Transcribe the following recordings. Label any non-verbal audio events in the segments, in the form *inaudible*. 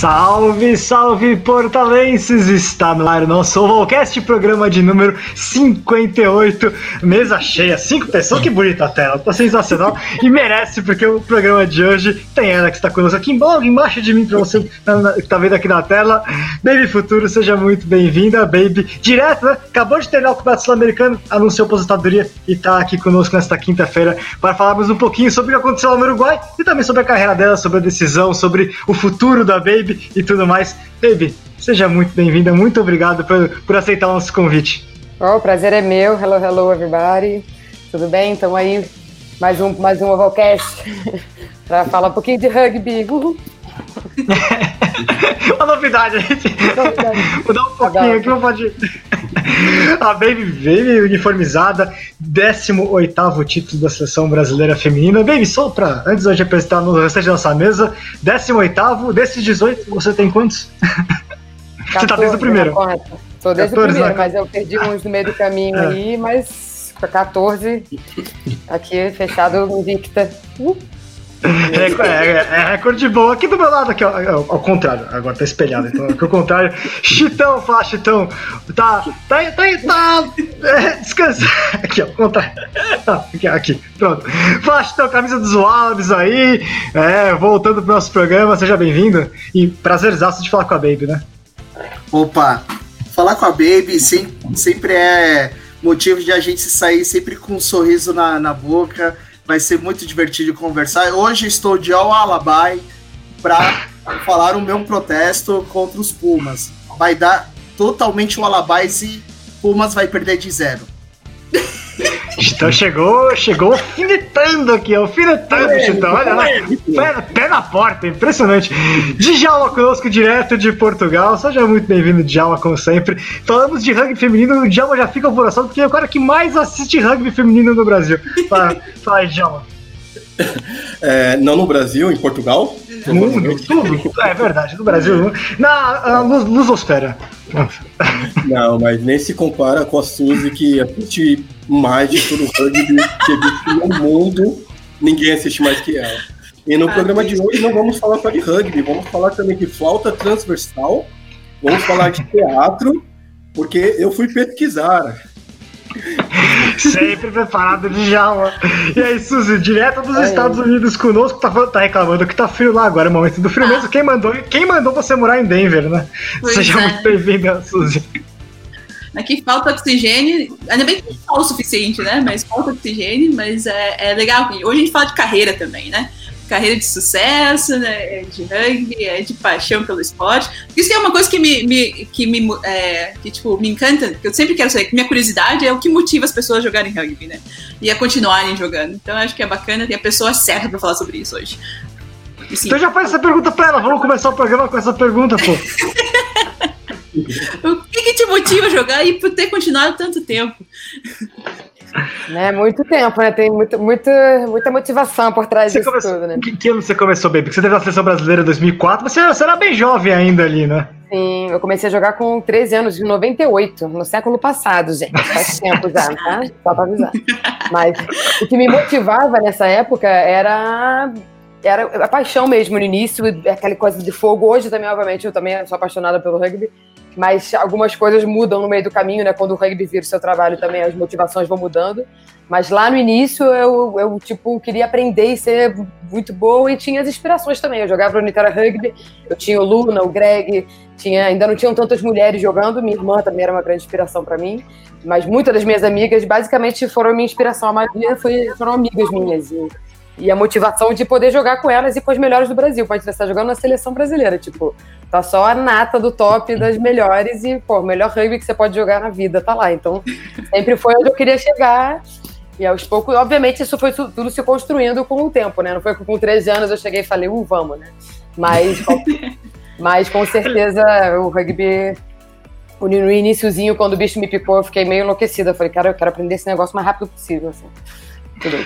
Salve, salve portalenses! Está no ar o nosso Ovalcast, programa de número 58, mesa cheia, cinco pessoas, que bonita a tela, tá sensacional e merece, porque o programa de hoje tem ela que está conosco aqui embaixo de mim, pra você que tá vendo aqui na tela. Baby Futuro, seja muito bem-vinda, Baby. Direto, né? Acabou de terminar o Campeonato Sul-Americano, anunciou aposentadoria e tá aqui conosco nesta quinta-feira para falarmos um pouquinho sobre o que aconteceu lá no Uruguai e também sobre a carreira dela, sobre a decisão, sobre o futuro da Baby e tudo mais. Baby, seja muito bem-vinda, muito obrigado por, por aceitar o nosso convite. Oh, o prazer é meu. Hello, hello, everybody. Tudo bem? Então aí, mais um, mais um Ovalcast *laughs* para falar um pouquinho de rugby. Uhul. *laughs* Uma novidade, gente. Mudar um pouquinho aqui, pode. A Baby veio uniformizada, 18 título da seleção brasileira feminina. Baby, só pra, antes de apresentar no restante da nossa mesa, 18, desses 18, você tem quantos? 14, você tá desde o primeiro. Tô desde 14, o primeiro, né? mas eu perdi uns no meio do caminho é. aí, mas 14, aqui fechado invicta. Uh. É, é, é, recorde bom. Aqui do meu lado, aqui, ó, ao contrário, agora tá espelhado, então aqui ao contrário. Chitão, fala, Chitão. Tá, tá, tá, tá. É, descansa. Aqui, ó, contrário. Tá, aqui, aqui, pronto. Fala, Chitão, camisa dos Wolves aí. É, voltando pro nosso programa, seja bem-vindo. E prazerzaço de falar com a Baby, né? Opa, falar com a Baby sempre, sempre é motivo de a gente sair sempre com um sorriso na, na boca vai ser muito divertido conversar. Hoje estou de All Alabai para falar o meu protesto contra os Pumas. Vai dar totalmente o Alabais e Pumas vai perder de zero. Então chegou, chegou alfinetando aqui, alfinetando, é, Chitão. Olha lá, pé, pé, na porta, impressionante. Djalma conosco direto de Portugal. Seja muito bem-vindo, Djalma, como sempre. Falamos de rugby feminino, o Djalma já fica alvoroçado porque é o cara que mais assiste rugby feminino no Brasil. Fala, fala Djalma. *laughs* É, não no Brasil, em Portugal? Mundo, tudo. É verdade, no Brasil. Na, na Lusosfera. Não, mas nem se compara com a Suzy que assiste mais de todo o rugby que existe no mundo. Ninguém assiste mais que ela. E no ah, programa de hoje não vamos falar só de rugby, vamos falar também de flauta transversal, vamos falar de teatro, porque eu fui pesquisar. Sempre preparado de jaula. E aí, Suzy, direto dos Estados Unidos conosco, tá, tá, reclamando que tá frio lá agora, é o momento do frio mesmo. Quem mandou, quem mandou você morar em Denver, né? Pois Seja é. muito bem-vinda, Suzy. Aqui falta oxigênio, ainda bem que não o suficiente, né? Mas falta oxigênio, mas é, é legal. Hoje a gente fala de carreira também, né? Carreira de sucesso, né, de rugby, é de paixão pelo esporte. Isso é uma coisa que me, me que me, é, que, tipo, me encanta, que eu sempre quero saber, que minha curiosidade é o que motiva as pessoas a jogarem rugby, né? E a continuarem jogando. Então acho que é bacana ter a pessoa certa para falar sobre isso hoje. Então já faz essa pergunta pra ela, vamos começar o programa com essa pergunta, pô. *laughs* o que, que, te motiva a jogar e por ter continuado tanto tempo? Né, muito tempo, né? Tem muito, muito, muita motivação por trás você disso começou, tudo, né? Que, que ano você começou, bem? Porque você teve a seleção brasileira em 2004, você, você era bem jovem ainda ali, né? Sim, eu comecei a jogar com 13 anos, em 98, no século passado, gente. *laughs* Faz tempo já, tá? Só pra avisar. Mas o que me motivava nessa época era era a paixão mesmo no início, aquela coisa de fogo. Hoje também, obviamente, eu também sou apaixonada pelo rugby, mas algumas coisas mudam no meio do caminho, né? Quando o rugby vira o seu trabalho também, as motivações vão mudando. Mas lá no início eu, eu tipo, queria aprender e ser muito boa e tinha as inspirações também. Eu jogava no Niterói Rugby, eu tinha o Luna, o Greg, tinha, ainda não tinham tantas mulheres jogando, minha irmã também era uma grande inspiração para mim. Mas muitas das minhas amigas basicamente foram minha inspiração, a maioria foi, foram amigas minhas. E, e a motivação de poder jogar com elas e com as melhores do Brasil. Pode estar jogando na seleção brasileira, tipo, tá só a nata do top das melhores e, pô, o melhor rugby que você pode jogar na vida tá lá. Então, sempre foi onde eu queria chegar. E aos poucos, obviamente, isso foi tudo se construindo com o tempo, né? Não foi com 13 anos eu cheguei e falei, uh, vamos, né? Mas, *laughs* mas com certeza o rugby no iníciozinho, quando o bicho me picou, eu fiquei meio enlouquecida. Eu falei, cara, eu quero aprender esse negócio o mais rápido possível. Assim.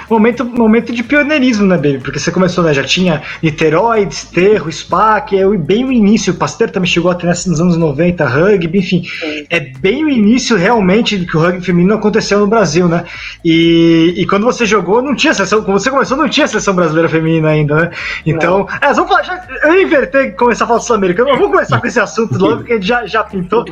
Momento, momento de pioneirismo, né, Baby? Porque você começou, né? Já tinha Niterói, Desterro, Spa, que é bem o início. O Pasteur também chegou até nos anos 90, rugby, enfim. Sim. É bem o início realmente do que o rugby feminino aconteceu no Brasil, né? E, e quando você jogou, não tinha seleção. Quando você começou, não tinha seleção brasileira feminina ainda, né? Então, é, vamos falar, já, eu invertei começar a falar sul-americano, mas vamos começar com esse assunto logo, que a gente já, já pintou.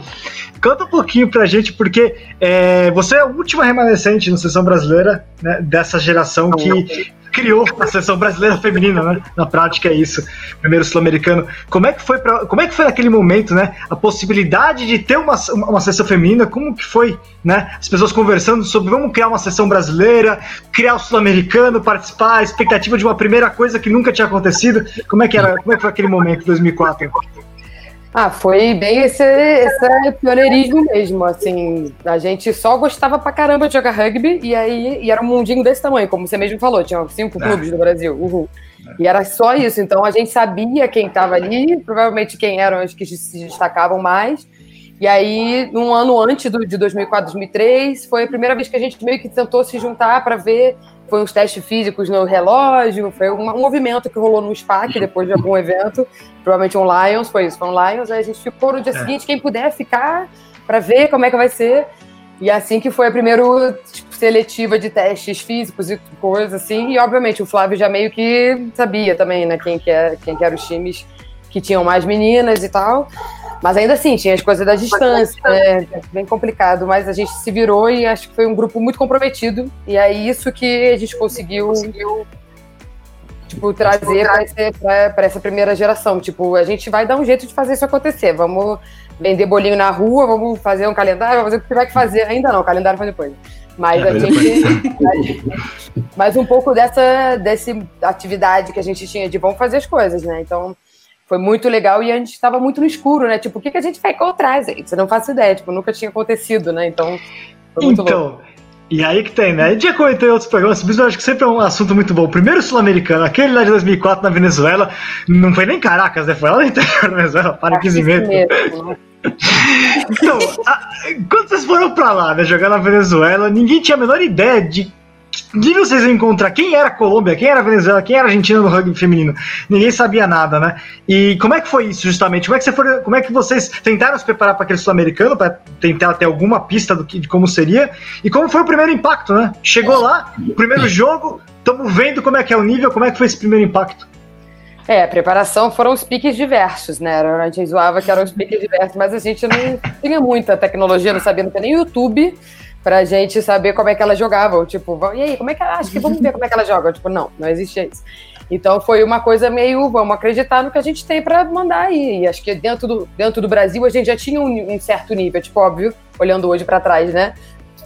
Conta um pouquinho pra gente, porque é, você é a última remanescente na seleção brasileira né, dessa geração que criou a seleção brasileira feminina, né? Na prática é isso. Primeiro sul-americano. Como é que foi para como é que foi naquele momento, né? A possibilidade de ter uma, uma seleção feminina, como que foi, né? As pessoas conversando sobre vamos criar uma seleção brasileira, criar o sul-americano, participar, a expectativa de uma primeira coisa que nunca tinha acontecido. Como é que era? Como é que foi aquele momento, 2004? Ah, foi bem esse, esse pioneirismo mesmo, assim, a gente só gostava pra caramba de jogar rugby, e aí e era um mundinho desse tamanho, como você mesmo falou, tinha cinco é. clubes no Brasil, uhul. E era só isso, então a gente sabia quem estava ali, provavelmente quem eram os que se destacavam mais, e aí, um ano antes do, de 2004, 2003, foi a primeira vez que a gente meio que tentou se juntar para ver foi uns testes físicos no relógio, foi um, movimento que rolou no SPAC depois de algum evento, provavelmente um Lions, foi isso, foi um Lions, aí a gente ficou no dia é. seguinte, quem puder ficar para ver como é que vai ser. E assim que foi a primeira tipo, seletiva de testes físicos e coisas assim, e obviamente o Flávio já meio que sabia também, né, quem que, é, quem que eram os times que tinham mais meninas e tal. Mas ainda assim, tinha as coisas da distância, né? bem complicado, mas a gente se virou e acho que foi um grupo muito comprometido. E é isso que a gente conseguiu, conseguiu tipo, trazer para essa primeira geração. Tipo, a gente vai dar um jeito de fazer isso acontecer. Vamos vender bolinho na rua, vamos fazer um calendário, vamos fazer o que tiver que fazer. Ainda não, o calendário foi depois. Mas a gente. *laughs* mas um pouco dessa, dessa atividade que a gente tinha de vamos fazer as coisas, né? Então foi muito legal e a gente estava muito no escuro, né? Tipo, o que, que a gente vai encontrar, gente? Você não faz ideia, tipo, nunca tinha acontecido, né? Então, foi muito então, louco. E aí que tem, né? A gente já comentou em outros programas, mas eu acho que sempre é um assunto muito bom. O primeiro sul-americano, aquele lá de 2004 na Venezuela, não foi nem Caracas, né? Foi lá no interior da Venezuela, para 15 metros. Né? então, a, quando vocês foram pra lá, né, jogar na Venezuela, ninguém tinha a menor ideia de nível vocês encontrar quem era a Colômbia, quem era a Venezuela, quem era a Argentina no rugby feminino. Ninguém sabia nada, né? E como é que foi isso, justamente? Como é que, você como é que vocês tentaram se preparar para aquele sul-americano, para tentar ter alguma pista do que, de como seria? E como foi o primeiro impacto, né? Chegou lá, primeiro jogo, estamos vendo como é que é o nível, como é que foi esse primeiro impacto? É, a preparação foram os piques diversos, né? A gente zoava que eram os piques diversos, mas a gente não tinha muita tecnologia, não sabia, não tinha nem YouTube pra gente saber como é que ela jogava. Tipo, e aí, como é que ela. Acho que vamos ver como é que ela joga. Tipo, não, não existia isso. Então foi uma coisa meio, vamos acreditar no que a gente tem para mandar aí. E acho que dentro do, dentro do Brasil a gente já tinha um, um certo nível, tipo, óbvio, olhando hoje para trás, né?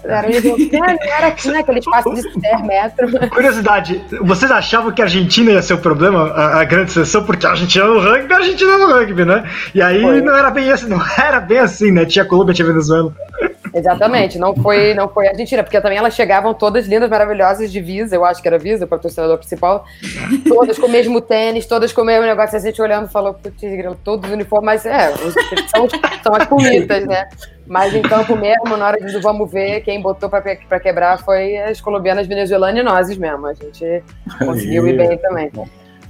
Era, era aqui, né? Aquele espaço de *laughs* 10 metros. Curiosidade, vocês achavam que a Argentina ia ser o problema, a, a grande seleção, porque a Argentina no rugby, a Argentina no rugby, né? E aí não era bem assim, não era bem assim, né? Tinha Colômbia, tinha Venezuela. Exatamente, não foi, não foi Argentina, porque também elas chegavam todas lindas, maravilhosas de Visa, eu acho que era Visa, o patrocinador principal, todas com o mesmo tênis, todas com o mesmo negócio, a gente olhando falou, putz, todos os uniformes, mas é, são, são as bonitas, né? Mas em campo mesmo, na hora de vamos ver, quem botou para quebrar foi as colombianas, venezuelanas e nós mesmo. A gente conseguiu ir bem também.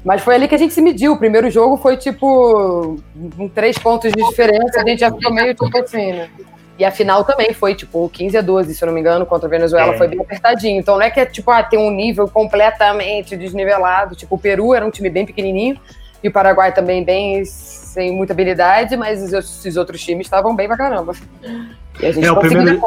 Mas foi ali que a gente se mediu. O primeiro jogo foi tipo um três pontos de diferença, a gente já ficou meio tipo assim, né? E a final também foi, tipo, 15 a 12, se eu não me engano, contra a Venezuela, é. foi bem apertadinho. Então não é que é, tipo, ah, tem um nível completamente desnivelado. Tipo, o Peru era um time bem pequenininho, e o Paraguai também bem sem muita habilidade, mas os, outros times estavam bem pra caramba. E a gente é, o primeiro...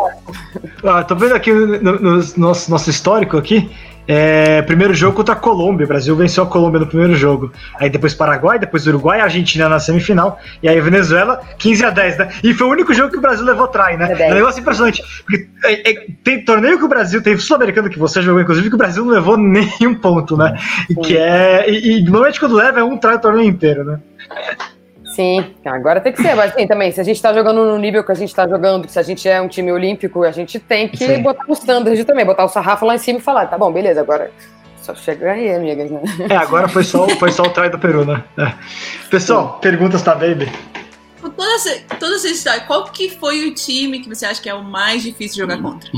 Ah, tô vendo aqui no, no, no nosso, nosso histórico aqui, é, primeiro jogo contra a Colômbia. O Brasil venceu a Colômbia no primeiro jogo. Aí depois Paraguai, depois Uruguai, Argentina na semifinal. E aí Venezuela, 15 a 10, né? E foi o único jogo que o Brasil levou trai, né? É, é um negócio impressionante. Porque é, é, tem torneio que o Brasil, tem sul-americano que você jogou, inclusive, que o Brasil não levou *laughs* nenhum ponto, né? E que é. E, e normalmente quando leva é um trai o torneio inteiro, né? Sim, agora tem que ser, mas assim, também, se a gente está jogando no nível que a gente está jogando, se a gente é um time olímpico, a gente tem que Sim. botar o standard também, botar o sarrafo lá em cima e falar, tá bom, beleza, agora só chega aí, amigas, né? É, agora foi só, foi só o try do Peru, né? É. Pessoal, Sim. perguntas tá, baby? Toda essa, toda essa história, qual que foi o time que você acha que é o mais difícil de jogar contra?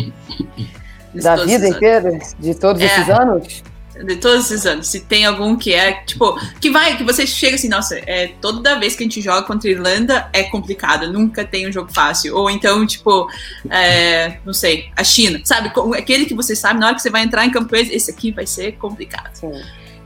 Da vida inteira? De todos É. esses anos? De todos esses anos, se tem algum que é, tipo, que vai, que você chega assim, nossa, é, toda vez que a gente joga contra a Irlanda é complicado, nunca tem um jogo fácil. Ou então, tipo, é, não sei, a China, sabe? Aquele que você sabe, na hora que você vai entrar em campo, esse aqui vai ser complicado. Sim.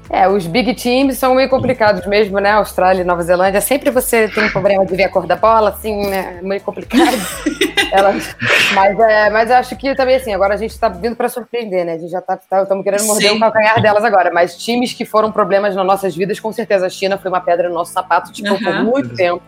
É, os big teams são meio complicados mesmo, né? Austrália e Nova Zelândia. Sempre você tem um problema de ver a cor da bola, assim, né? Meio complicado. *laughs* Elas- mas, é, mas eu acho que também, assim, agora a gente tá vindo para surpreender, né? A gente já tá, estamos querendo morder Sim. o calcanhar delas agora. Mas times que foram problemas nas nossas vidas, com certeza a China foi uma pedra no nosso sapato, tipo, por Aham. muito tempo.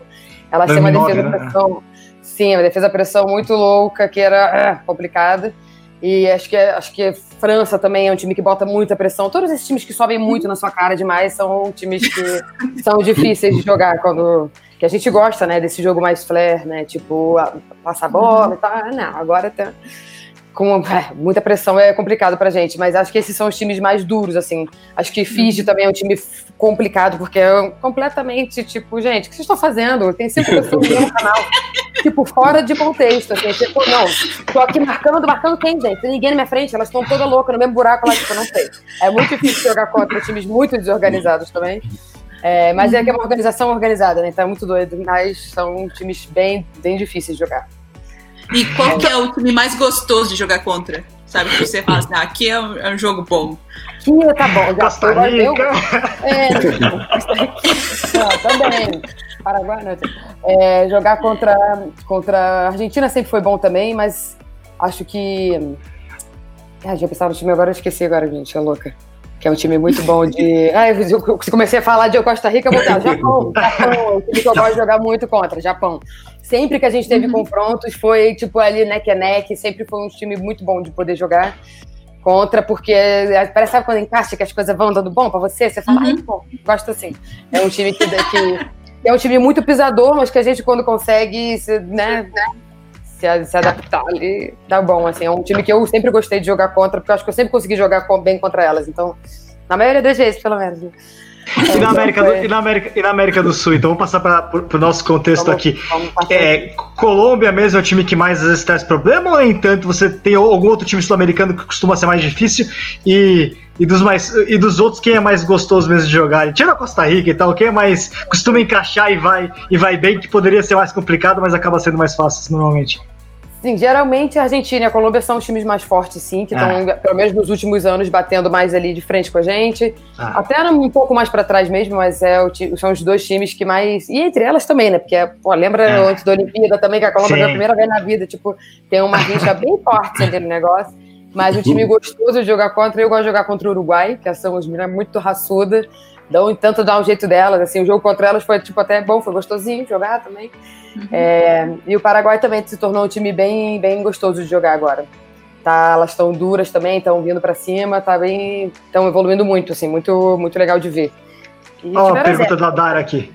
Ela tinha uma 2009, defesa né? pressão. Sim, uma defesa pressão muito louca, que era é, complicada. E acho que, acho que França também é um time que bota muita pressão. Todos esses times que sobem muito na sua cara demais são times que *laughs* são difíceis de jogar quando. Que a gente gosta, né, desse jogo mais flair, né? Tipo, a- passar a bola e tal. Ah, Não, agora tá. Com *laughs* é, muita pressão é complicado pra gente, mas acho que esses são os times mais duros, assim. Acho que Fiji também é um time complicado, porque é completamente, tipo, gente, o que vocês estão fazendo? Tem cinco pessoas no mesmo canal. *laughs* Tipo, fora de contexto, assim. Tipo, não, tô aqui marcando, marcando quem, gente? Tem ninguém na minha frente, elas estão todas loucas no mesmo buraco lá, tipo, não sei. É muito difícil jogar contra times muito desorganizados também. É, mas é que é uma organização organizada, né? Então é muito doido. Mas são times bem, bem difíceis de jogar. E qual que é o time mais gostoso de jogar contra? Sabe, que você fala assim, ah, aqui é um, é um jogo bom. Que tá bom, já Costa Rica. É. *laughs* Não, também. Paraguai, não. É, jogar contra, contra a Argentina sempre foi bom também, mas acho que. Ah, já pensava no time agora, eu esqueci agora, gente, é louca. Que é um time muito bom de. *laughs* Ah, eu comecei a falar de Costa Rica, eu vou dar Japão. *laughs* Japão, é um time que eu gosto de jogar muito contra, Japão. Sempre que a gente teve confrontos, foi tipo ali neck a neck, sempre foi um time muito bom de poder jogar contra, porque é, parece sabe quando encaixa que as coisas vão dando bom pra você, você fala, Uhum. ai, bom, gosto assim. É um time que, que é um time muito pisador, mas que a gente quando consegue, se, né, se, se adaptar ali, dá bom, assim. É um time que eu sempre gostei de jogar contra, porque eu acho que eu sempre consegui jogar bem contra elas, então, na maioria das vezes, pelo menos. E na, América do, e, na América, e na América do Sul, então vamos passar para o nosso contexto Vamos- aqui. vamos. É, Colômbia mesmo é o time que mais às vezes traz problema, ou, no entanto, você tem algum outro time sul-americano que costuma ser mais difícil? E, e, dos mais, e dos outros, quem é mais gostoso mesmo de jogar? Tira a Costa Rica e tal, quem é mais. costuma encaixar e vai, e vai bem, que poderia ser mais complicado, mas acaba sendo mais fácil normalmente. Sim, geralmente a Argentina e a Colômbia são os times mais fortes, sim, que estão, pelo menos nos últimos anos, batendo mais ali de frente com a gente. Ah. Até um pouco mais pra trás mesmo, mas é são os dois times que mais. E entre elas também, né? Porque, pô, lembra É. antes da Olimpíada também, que a Colômbia Sim. pela primeira vez na vida, tipo, tem uma rixa bem *laughs* forte ali no negócio. Mas o time gostoso de jogar contra, eu gosto de jogar contra o Uruguai, que são as meninas muito raçudas. Dão tanto dar um jeito delas, assim, o jogo contra elas foi tipo até bom, foi gostosinho jogar também. É, e o Paraguai também se tornou um time bem, bem gostoso de jogar agora. Tá, elas estão duras também, estão vindo pra cima, tá bem, estão evoluindo muito, assim, muito, muito legal de ver. Ó, a tiveram pergunta zero. da Dara aqui.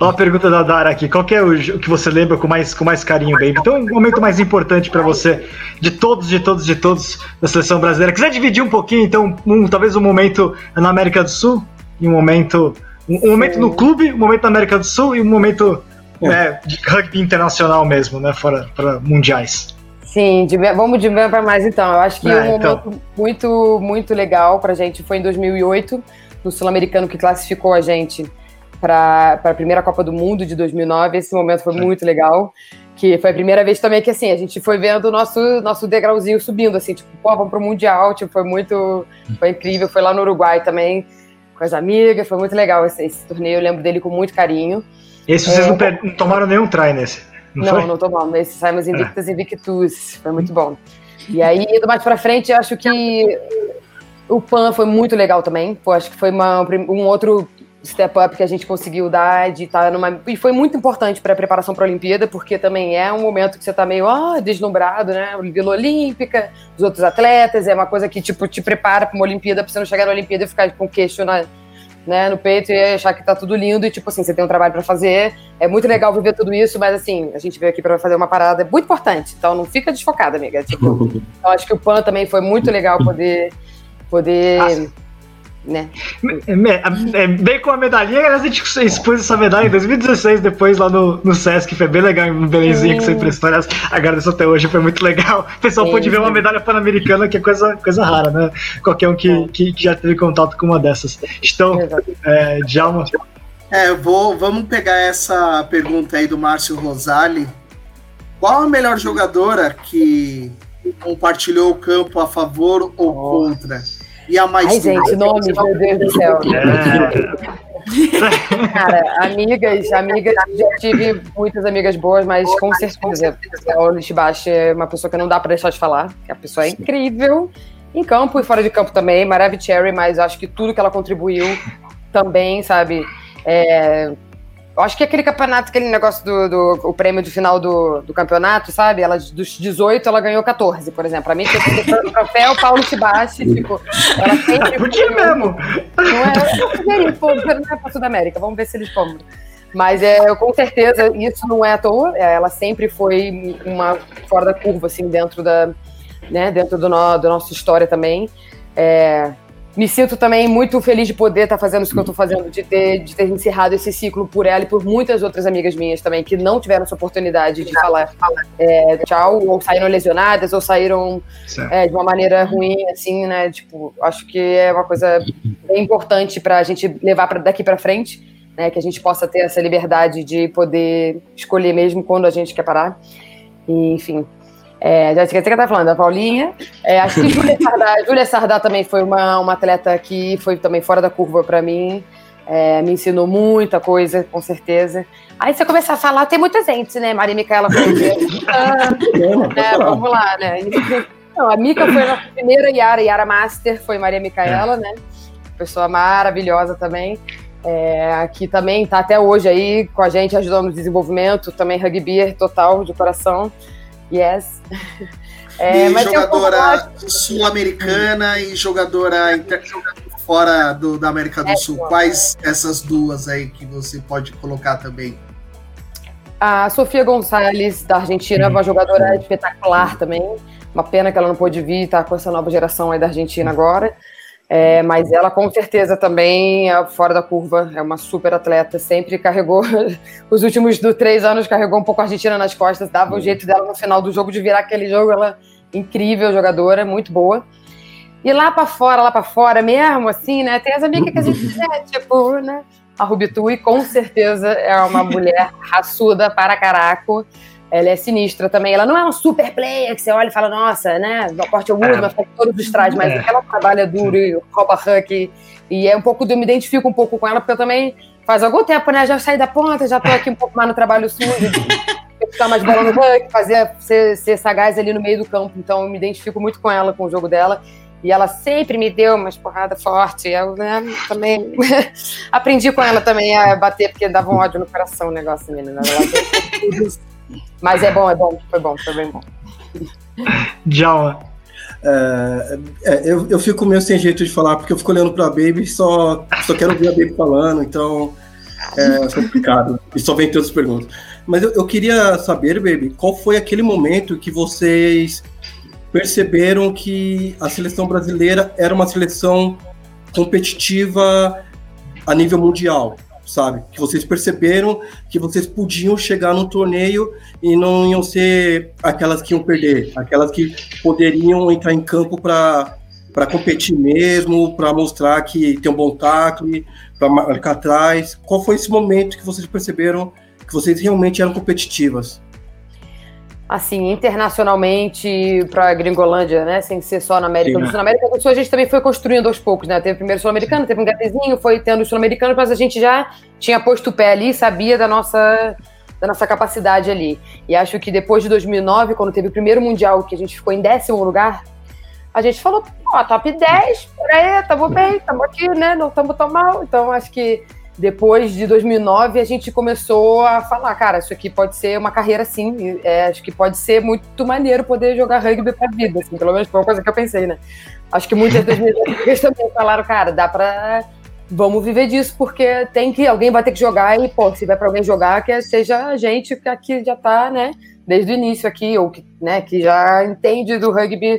Ó, a pergunta da Dara aqui. Qual que é o que você lembra com mais, com mais carinho, Baby? Então, o momento mais importante pra você, de todos, de todos, de todos da seleção brasileira. Quiser dividir um pouquinho, então, um, talvez um momento na América do Sul e um momento. Um, um momento no clube, um momento na América do Sul e um momento né, de rugby internacional mesmo, né? Fora, fora mundiais. Sim, de, vamos de menos para mais então. Eu acho que É, um então. momento muito, muito legal pra gente foi em 2008, no Sul-Americano que classificou a gente para a primeira Copa do Mundo de 2009. Esse momento foi muito legal, que foi a primeira vez também que assim, a gente foi vendo o nosso, nosso degrauzinho subindo, assim, tipo, pô, vamos pro Mundial, tipo, foi muito, foi incrível. Foi lá no Uruguai também, com as amigas, foi muito legal esse, esse torneio, eu lembro dele com muito carinho. Esse vocês É. não, per- não tomaram nenhum try nesse. Não, Não, foi? não tomamos. Esse saímos invictas e invictus. Foi muito bom. E aí, indo mais pra frente, eu acho que o PAN foi muito legal também. Pô, acho que foi uma- um outro step up que a gente conseguiu dar de estar numa. E foi muito importante para a preparação para a Olimpíada, porque também é um momento que você tá meio ah, deslumbrado, né? Vila Olímpica, os outros atletas, é uma coisa que tipo, te prepara para uma Olimpíada, para você não chegar na Olimpíada e ficar com o queixo na, né, no peito e achar que tá tudo lindo e, tipo assim, você tem um trabalho para fazer. É muito legal viver tudo isso, mas assim, a gente veio aqui para fazer uma parada muito importante. Então não fica desfocada, amiga. Tipo, *laughs* então acho que o PAN também foi muito legal poder, poder né? É, bem com a medalhinha, a gente expôs essa medalha em 2016, depois lá no, no Sesc, foi bem legal, um Belenzinho que você emprestou, agradeço até hoje, foi muito legal. O pessoal sim, pôde ver uma medalha pan-americana, que é coisa, coisa rara, né? Qualquer um que, que, que já teve contato com uma dessas. Então, é, Djalma. É, vou, vamos pegar essa pergunta aí do Márcio Rosali. Qual a melhor jogadora que compartilhou o campo a favor ou contra? E a mais Ai, gente, nome, meu Deus do céu. É. Cara, amigas, amigas, já tive muitas amigas boas, mas com certeza a Oli Shibashi é uma pessoa que não dá pra deixar de falar, que a pessoa é incrível. Em campo e fora de campo também, Maravi Cherry, mas acho que tudo que ela contribuiu também, sabe? É, eu acho que aquele campeonato, aquele negócio do, do o prêmio de final do, do campeonato, sabe? Ela, dos 18, ela ganhou 14, por exemplo. A mim tinha que ter o troféu Paulo Tibachi, tipo, ela sempre. *laughs* Podia mesmo! Não é, eu poderia, pô, não é pra Sudamérica, vamos ver se eles compram. Mas é, com certeza isso não é à toa, é, ela sempre foi uma fora da curva, assim, dentro da, né, dentro do, no, do nossa história também. É, me sinto também muito feliz de poder estar tá fazendo isso que eu estou fazendo, de ter, de ter encerrado esse ciclo por ela e por muitas outras amigas minhas também, que não tiveram essa oportunidade de falar é, tchau, ou saíram lesionadas, ou saíram é, de uma maneira ruim, assim, né? Tipo, acho que é uma coisa bem importante para a gente levar pra, daqui para frente, né? Que a gente possa ter essa liberdade de poder escolher mesmo quando a gente quer parar. E, enfim, é, já esqueci que tava falando, a Paulinha. É, acho que Júlia *laughs* Sardá, Júlia Sardá também foi uma, uma atleta que foi também fora da curva para mim. É, me ensinou muita coisa, com certeza. Aí você começar a falar, tem muita gente, né? Maria Micaela *laughs* é, Vamos lá, né? Não, a Mica foi a primeira Yara, Yara Master, foi Maria Micaela, né? Pessoa maravilhosa também. É, que também está até hoje aí com a gente, ajudando no desenvolvimento, também rugby total, de coração. Yes. *laughs* É, e jogadora sul-americana e jogadora inter... fora do, da América do é, Sul. Quais essas duas aí que você pode colocar também? A Sofia Gonçalves, da Argentina, é uma jogadora espetacular também. Uma pena que ela não pôde vir, tá com essa nova geração aí da Argentina agora. É, mas ela com certeza também é fora da curva, é uma super atleta, sempre carregou, *laughs* os últimos do, três anos carregou um pouco a Argentina nas costas, dava o uhum. jeito dela no final do jogo de virar aquele jogo, ela incrível jogadora, muito boa. E lá para fora, lá para fora mesmo, assim, né, tem as amigas que a gente é, *laughs* tipo, né, a Rubitui com certeza é uma mulher raçuda para caraco, ela é sinistra também. Ela não é um super player que você olha e fala, nossa, né? Porte Woodman, é. faz todos os trajes, mas é. ela trabalha duro e rouba Huck. E é um pouco, eu me identifico um pouco com ela, porque eu também faz algum tempo, né? Já saí da ponta, já tô aqui um pouco mais no trabalho sujo, ficar mais bola no Huck, fazer, ser, ser sagaz ali no meio do campo. Então eu me identifico muito com ela, com o jogo dela. E ela sempre me deu umas porradas fortes. Eu né, também *laughs* aprendi com ela também a bater, porque dava um ódio no coração o negócio, menina. Ela mas é bom, é bom, foi bom, foi bem bom. Tchau. É, é, eu, eu fico meio sem jeito de falar, porque eu fico olhando pra Baby e só, só quero ouvir a Baby falando, então é complicado. e só vem outras perguntas. Mas eu, eu queria saber, Baby, qual foi aquele momento que vocês perceberam que a seleção brasileira era uma seleção competitiva a nível mundial? Sabe? Que vocês perceberam que vocês podiam chegar no torneio e não iam ser aquelas que iam perder, aquelas que poderiam entrar em campo para para competir mesmo, para mostrar que tem um bom tackle, para marcar atrás. Qual foi esse momento que vocês perceberam que vocês realmente eram competitivas? Assim, internacionalmente para a Gringolândia, né? Sem ser só na América Sim, do Sul. Na América do Sul a gente também foi construindo aos poucos, né? Teve primeiro sul-americano, teve um gatezinho, foi tendo sul-americano, mas a gente já tinha posto o pé ali, sabia da nossa da nossa capacidade ali. E acho que depois de 2009, quando teve o primeiro mundial, que a gente ficou em décimo lugar, a gente falou, ó, top 10, por aí, tamo bem, tamo aqui, né? Não tamo tão mal. Então acho que depois de 2009, a gente começou a falar, cara, isso aqui pode ser uma carreira sim, é, acho que pode ser muito maneiro poder jogar rugby pra vida, assim, pelo menos foi uma coisa que eu pensei, né? Acho que muitas das minhas também falaram, cara, dá pra. Vamos viver disso, porque tem que. Alguém vai ter que jogar e, pô, se vai pra alguém jogar, que seja a gente que aqui já tá, né, desde o início aqui, ou que, né, que já entende do rugby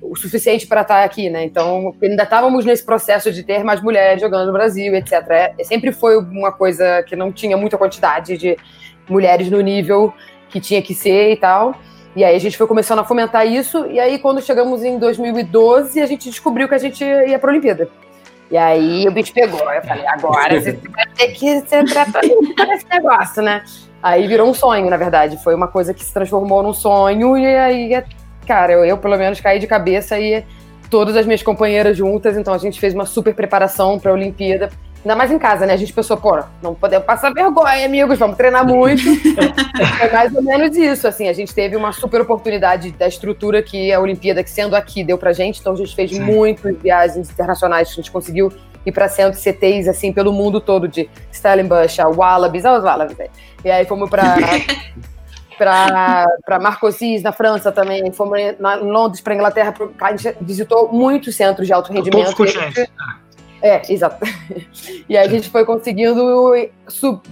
o suficiente para estar aqui, né? Então, ainda estávamos nesse processo de ter mais mulheres jogando no Brasil, etc. É, sempre foi uma coisa que não tinha muita quantidade de mulheres no nível que tinha que ser e tal. E aí a gente foi começando a fomentar isso, e aí quando chegamos em 2012, a gente descobriu que a gente ia para a Olimpíada. E aí o bicho pegou. Eu falei, agora você *laughs* vai ter que ser tratado esse negócio, né? Aí virou um sonho, na verdade. Foi uma coisa que se transformou num sonho, e aí, cara, eu, eu pelo menos caí de cabeça e todas as minhas companheiras juntas, então a gente fez uma super preparação para a Olimpíada. Ainda mais em casa, né? A gente pensou, pô, não podemos passar vergonha, amigos, vamos treinar muito. *laughs* é mais ou menos isso, assim, a gente teve uma super oportunidade da estrutura que a Olimpíada, que sendo aqui, deu pra gente, então a gente fez Sim. muitas viagens internacionais, a gente conseguiu ir para centros CTs, assim, pelo mundo todo, de Stellenbosch, a Wallabies, olha os Wallabies, né? E aí fomos pra... *laughs* para Marcosis, na França também, fomos na, em Londres, para Inglaterra, pra, a gente visitou muitos centros de alto rendimento. Todos é, exato. *laughs* E aí a gente foi conseguindo,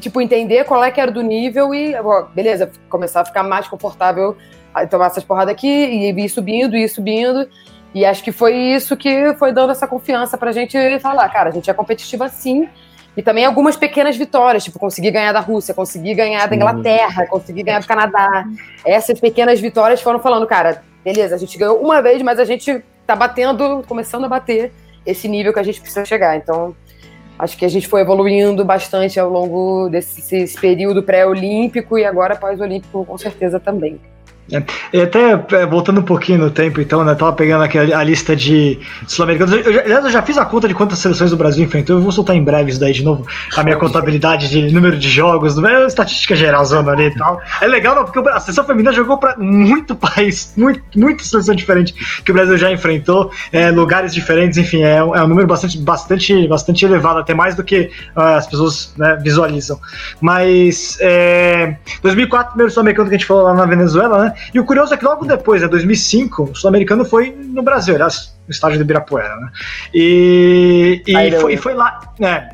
tipo, entender qual é que era do nível e, ó, beleza, começar a ficar mais confortável a tomar essas porradas aqui e ir subindo, ir subindo. E acho que foi isso que foi dando essa confiança pra gente falar, cara, a gente é competitiva sim. E também algumas pequenas vitórias, tipo, conseguir ganhar da Rússia, conseguir ganhar da Inglaterra, conseguir ganhar do Canadá. Essas pequenas vitórias foram falando, cara, beleza, a gente ganhou uma vez, mas a gente tá batendo, começando a bater esse nível que a gente precisa chegar. Então, acho que a gente foi evoluindo bastante ao longo desse período pré-olímpico e agora pós-olímpico, com certeza também. É, e até é, voltando um pouquinho no tempo, então, né? Tava pegando aqui a, lista de sul-americanos. Aliás, eu já fiz a conta de quantas seleções o Brasil enfrentou. Eu vou soltar em breve isso daí de novo. A minha contabilidade de número de jogos, é estatística geralzona ali e tal. É legal, não, porque a seleção feminina jogou para muito país, muito, muita seleção diferente que o Brasil já enfrentou, é, lugares diferentes, enfim, é, é, um número bastante, bastante, bastante elevado, até mais do que uh, as pessoas né, visualizam. Mas, é, 2004, primeiro sul-americano que a gente falou lá na Venezuela, né? E o curioso é que logo depois, em 2005, o sul-americano foi no Brasil, aliás, no estádio de Ibirapuera, né? E, e, foi, e foi, lá, né?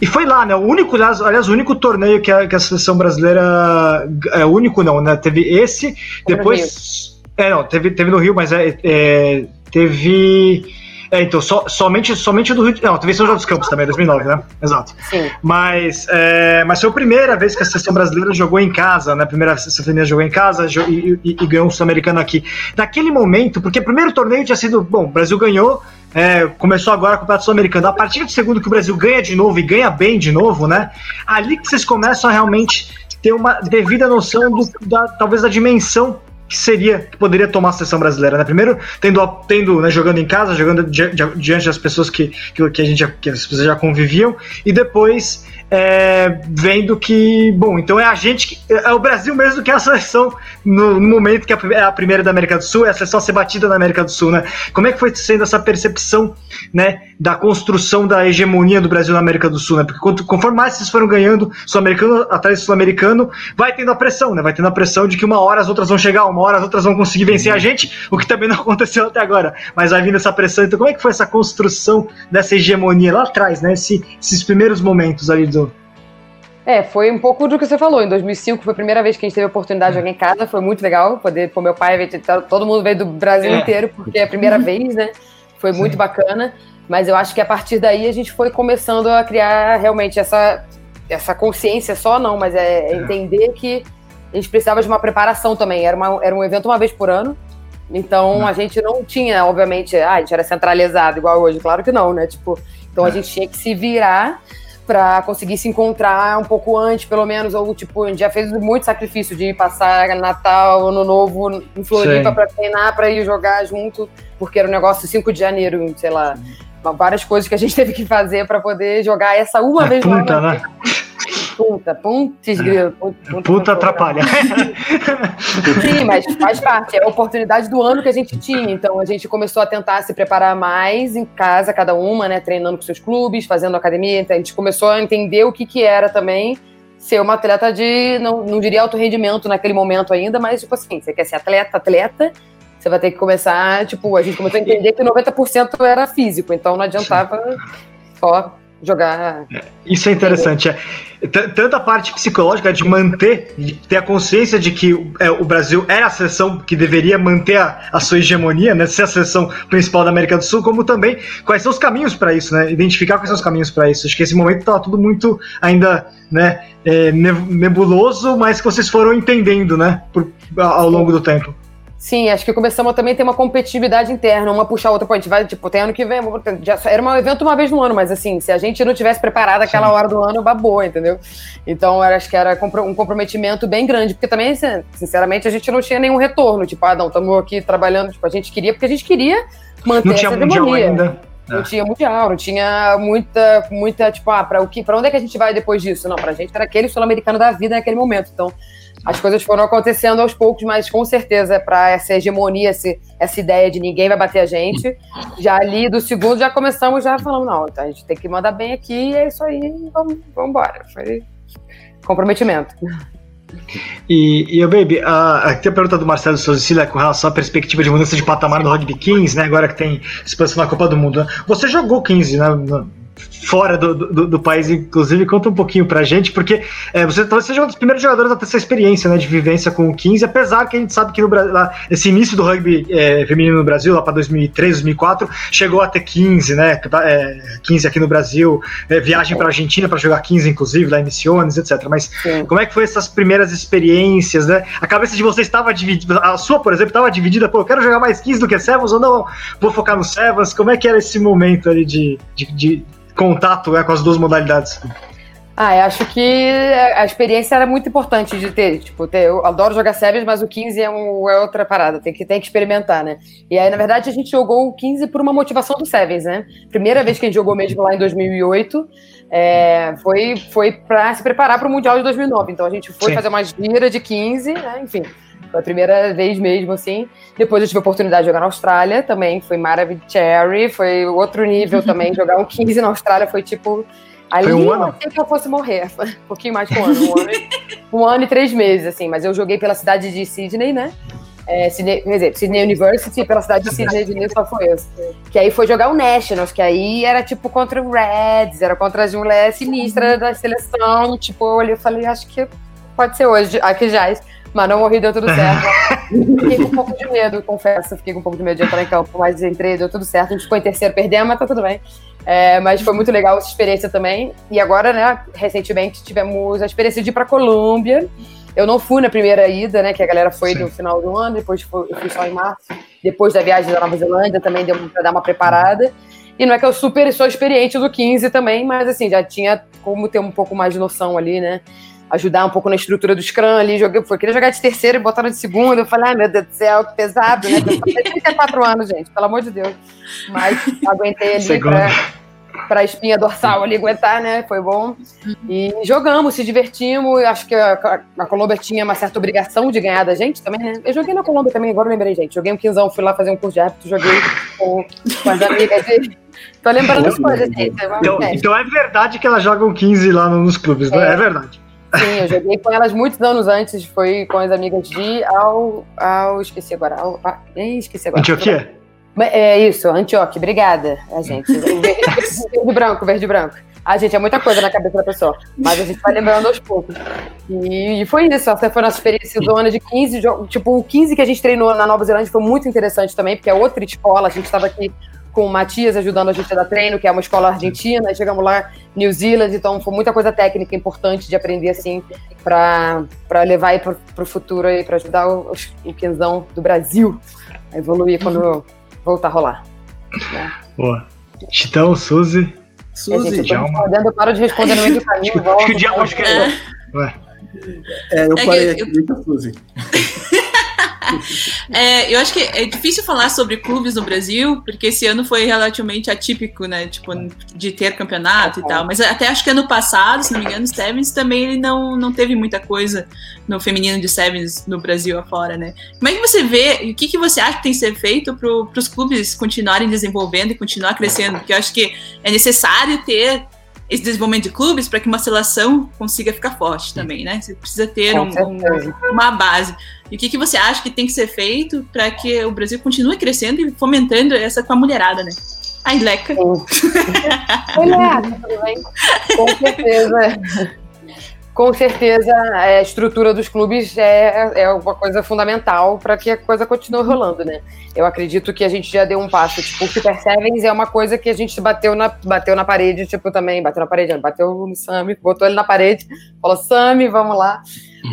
E foi lá, né? O único, aliás, o único torneio que a, que a seleção brasileira. É o único, não, né? Teve esse, depois. É, não, teve, teve no Rio, mas é, é teve é, então, so, somente, somente do Rio de Não, teve São José dos Campos também, 2009, né? Exato. Sim. Mas, é, mas foi a primeira vez que a seleção brasileira jogou em casa, né? A primeira seleção feminina jogou em casa e, e, e ganhou um sul-americano aqui. Naquele momento, porque o primeiro torneio tinha sido. Bom, o Brasil ganhou, é, começou agora o Campeonato Sul-Americano. A partir do segundo que o Brasil ganha de novo e ganha bem de novo, né? Ali que vocês começam a realmente ter uma devida noção do, da, talvez da dimensão que seria, que poderia tomar a seleção brasileira, né? Primeiro, tendo, tendo né, jogando em casa, jogando di, di, diante das pessoas que, que, que a gente já, que as pessoas já conviviam, e depois é, vendo que, bom, então é a gente, que, é o Brasil mesmo que é a seleção no, no momento que é a primeira da América do Sul, é a seleção a ser batida na América do Sul, né? Como é que foi sendo essa percepção, né, da construção da hegemonia do Brasil na América do Sul, né? Porque conforme mais vocês foram ganhando sul-americano atrás do sul-americano, vai tendo a pressão, né? Vai tendo a pressão de que uma hora as outras vão chegar, uma hora as outras vão conseguir vencer a gente, o que também não aconteceu até agora. Mas vai vindo essa pressão. Então, como é que foi essa construção dessa hegemonia lá atrás, né? Esse, esses primeiros momentos ali do, é, foi um pouco do que você falou. Em 2005 foi a primeira vez que a gente teve a oportunidade de jogar em casa. Foi muito legal poder pôr meu pai, todo mundo veio do Brasil é. inteiro, porque é a primeira vez, né? Foi Sim. muito bacana. Mas eu acho que a partir daí a gente foi começando a criar realmente essa, essa consciência só, não, mas é, é entender que a gente precisava de uma preparação também. Era, uma, era um evento uma vez por ano. Então não. a gente não tinha, obviamente, ah, a gente era centralizado igual hoje, claro que não, né? Tipo, então a é. gente tinha que se virar para conseguir se encontrar um pouco antes, pelo menos, ou tipo, a gente já fez muito sacrifício de passar Natal, Ano Novo em Floripa para treinar, para ir jogar junto, porque era um negócio 5 de janeiro, sei lá, várias coisas que a gente *laughs* teve que fazer para poder jogar essa uma é vez punta, né? Punta, puntes, grilo. Punta, punta atrapalha. *laughs* Sim, mas faz parte. É a oportunidade do ano que a gente tinha. Então a gente começou a tentar se preparar mais em casa, cada uma, né? Treinando com seus clubes, fazendo academia. Então a gente começou a entender o que, que era também ser uma atleta de, não, não diria alto rendimento naquele momento ainda, mas tipo assim, você quer ser atleta, atleta, você vai ter que começar, tipo, a gente começou a entender que 90% era físico, então não adiantava só jogar. Isso é interessante. É. Tanto a parte psicológica de manter, de ter a consciência de que é, o Brasil é a seleção que deveria manter a, a, sua hegemonia, né, ser a seleção principal da América do Sul, como também quais são os caminhos para isso, né, identificar quais são os caminhos para isso. Acho que esse momento estava tudo muito ainda né, é, nebuloso, mas que vocês foram entendendo né, por, ao longo do tempo. Sim, acho que começamos a também ter uma competitividade interna, uma puxar a outra, pô, a gente vai, tipo, tem ano que vem, já, era um evento uma vez no ano, mas assim, se a gente não tivesse preparado aquela Sim. hora do ano, babou, entendeu? Então, eu acho que era um comprometimento bem grande, porque também, sinceramente, a gente não tinha nenhum retorno, tipo, ah, não, estamos aqui trabalhando, tipo, a gente queria, porque a gente queria manter não tinha essa mundial ainda. Não é. tinha mundial, não tinha muita, muita, tipo, ah, para o que, para onde é que a gente vai depois disso? Não, pra gente era aquele sul-americano da vida naquele momento. Então, as coisas foram acontecendo aos poucos, mas com certeza, para essa hegemonia, esse, essa ideia de ninguém vai bater a gente, já ali do segundo já começamos já falando, não, então a gente tem que mandar bem aqui, é isso aí, vamos, vamos embora. Foi comprometimento. E, e Baby, a, tem a pergunta do Marcelo Souza Cília com relação à perspectiva de mudança de patamar no Rugby 15, né? Agora que tem expansão na Copa do Mundo. Né? Você jogou 15, né? Fora do, do, do, país, inclusive, conta um pouquinho pra gente, porque é, você talvez seja um dos primeiros jogadores a ter essa experiência né, de vivência com o 15, apesar que a gente sabe que no Brasil, lá, esse início do rugby é, feminino no Brasil, lá para 2003, 2004, chegou a ter 15, né? É, 15 aqui no Brasil, é, viagem para Argentina para jogar 15, inclusive, lá em Missiones, etc. Mas Sim. como é que foi essas primeiras experiências, né? A cabeça de vocês estava dividida, a sua, por exemplo, estava dividida, pô, eu quero jogar mais 15 do que Sevens ou não? Vou focar no Sevens? Como é que era esse momento ali de, de, de contato né, com as duas modalidades? Ah, eu acho que a experiência era muito importante de ter. Tipo, ter, eu adoro jogar séries, mas o 15 é, um, é, outra parada, tem que, tem que experimentar, né? E aí, na verdade, a gente jogou o 15 por uma motivação do Sevens, né? Primeira vez que a gente jogou mesmo lá em 2008, é, foi, foi para se preparar para o Mundial de 2009. Então a gente foi Sim. fazer uma gira de 15, né? Enfim, foi a primeira vez mesmo, assim. Depois eu tive a oportunidade de jogar na Austrália também, foi maravilhoso. Foi outro nível também. *laughs* Jogar um 15 na Austrália foi tipo. Ali um eu achei que eu fosse morrer. *laughs* Um pouquinho mais que um ano. Um ano, um ano e três meses, assim. Mas eu joguei pela cidade de Sydney, né? É, Sydney, quer dizer, Sydney University, pela cidade de Sydney de New South Wales. Que aí foi jogar o Nationals, que aí era tipo contra o Reds, era contra as mulheres sinistras da seleção. Tipo, eu falei, acho que pode ser hoje, aqui já. Mas não morri, deu tudo certo. *laughs* fiquei com um pouco de medo, confesso. Fiquei com um pouco de medo de entrar em campo, mas entrei, deu tudo certo. A gente ficou em terceiro, perdemos, mas tá tudo bem. É, mas foi muito legal essa experiência também. E agora, né, recentemente tivemos a experiência de ir pra Colômbia. Eu não fui na primeira ida, né, que a galera foi Sim. no final do ano, depois eu fui só em março. Depois da viagem da Nova Zelândia também deu pra dar uma preparada. E não é que eu super sou experiente do 15 também, mas assim, já tinha como ter um pouco mais de noção ali, né? Ajudar um pouco na estrutura do Scrum ali. Joguei, foi, queria jogar de terceiro e botaram de segundo. Eu falei, ai meu Deus do céu, que pesado, né? Eu tenho 34 anos, gente, pelo amor de Deus. Mas aguentei ali pra, pra espinha dorsal ali aguentar, né? Foi bom. E jogamos, se divertimos. Acho que a, a Colômbia tinha uma certa obrigação de ganhar da gente também, né? Eu joguei na Colômbia também, agora eu lembrei, gente. Joguei um quinzão, fui lá fazer um curso de hábito, joguei com, com as amigas dele. Tô lembrando das coisas, gente. Então, então, é verdade que elas jogam 15 lá nos clubes, é. né? É verdade. Sim, eu joguei com elas muitos anos antes, foi com as amigas de ao. ao esqueci agora. Ao, ah, esqueci agora. Antioquia? É isso, Antioquia, obrigada, a gente. *laughs* Verde, branco, verde branco. Ah, gente, é muita coisa na cabeça da pessoa. Mas a gente vai lembrando aos poucos. E, e foi isso. Essa foi a nossa experiência zona de 15 jogos. Tipo, o 15 que a gente treinou na Nova Zelândia foi muito interessante também, porque é outra escola. A gente estava aqui com o Matias ajudando a gente a dar treino, que é uma escola argentina, chegamos lá, New Zealand, então foi muita coisa técnica importante de aprender assim para levar aí para o futuro aí para ajudar o, o quinzão do Brasil a evoluir quando voltar a rolar. Né? Boa. Chitão, Suzy. Suzy, é, eu paro de responder no meio do caminho. Acho que o Djalma, acho que é. Ué. É, eu é parei aqui, eu... Suzy. *laughs* é, eu acho que é difícil falar sobre clubes no Brasil, porque esse ano foi relativamente atípico, né? Tipo, de ter campeonato e tal. Mas até acho que ano passado, se não me engano, o Sevens também ele não, não teve muita coisa no feminino de Sevens no Brasil afora, né? Como é que você vê, o que, que você acha que tem que ser feito para os clubes continuarem desenvolvendo e continuar crescendo? Porque eu acho que é necessário ter esse desenvolvimento de clubes para que uma seleção consiga ficar forte também, né? Você precisa ter um, um, uma base. E o que, que você acha que tem que ser feito para que o Brasil continue crescendo e fomentando essa com a mulherada, né? Ai, Leca. Oi, Leca, *laughs* tudo bem? Com certeza. Com certeza, a estrutura dos clubes é, é uma coisa fundamental para que a coisa continue rolando, né? Eu acredito que a gente já deu um passo. Tipo, o Super Sevens é uma coisa que a gente bateu na, bateu na parede, tipo, também, bateu na parede, bateu no Sami, botou ele na parede, falou, Sami, vamos lá.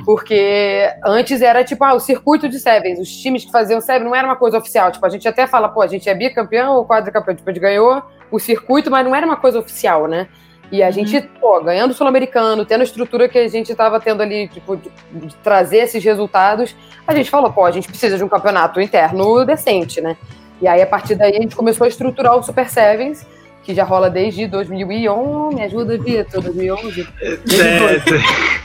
Porque antes era tipo, ah, o circuito de Sevens, os times que faziam Sevens não era uma coisa oficial. Tipo, a gente até fala, pô, a gente é bicampeão ou quadricampeão. Tipo, a gente ganhou o circuito, mas não era uma coisa oficial, né? E a uhum. gente, pô, ganhando o Sul-Americano, tendo a estrutura que a gente estava tendo ali, tipo, de, de, trazer esses resultados, a gente falou, pô, a gente precisa de um campeonato interno decente, né? E aí, a partir daí, a gente começou a estruturar o Super Sevens, que já rola desde 2011. Me ajuda, Vitor, 2011? É,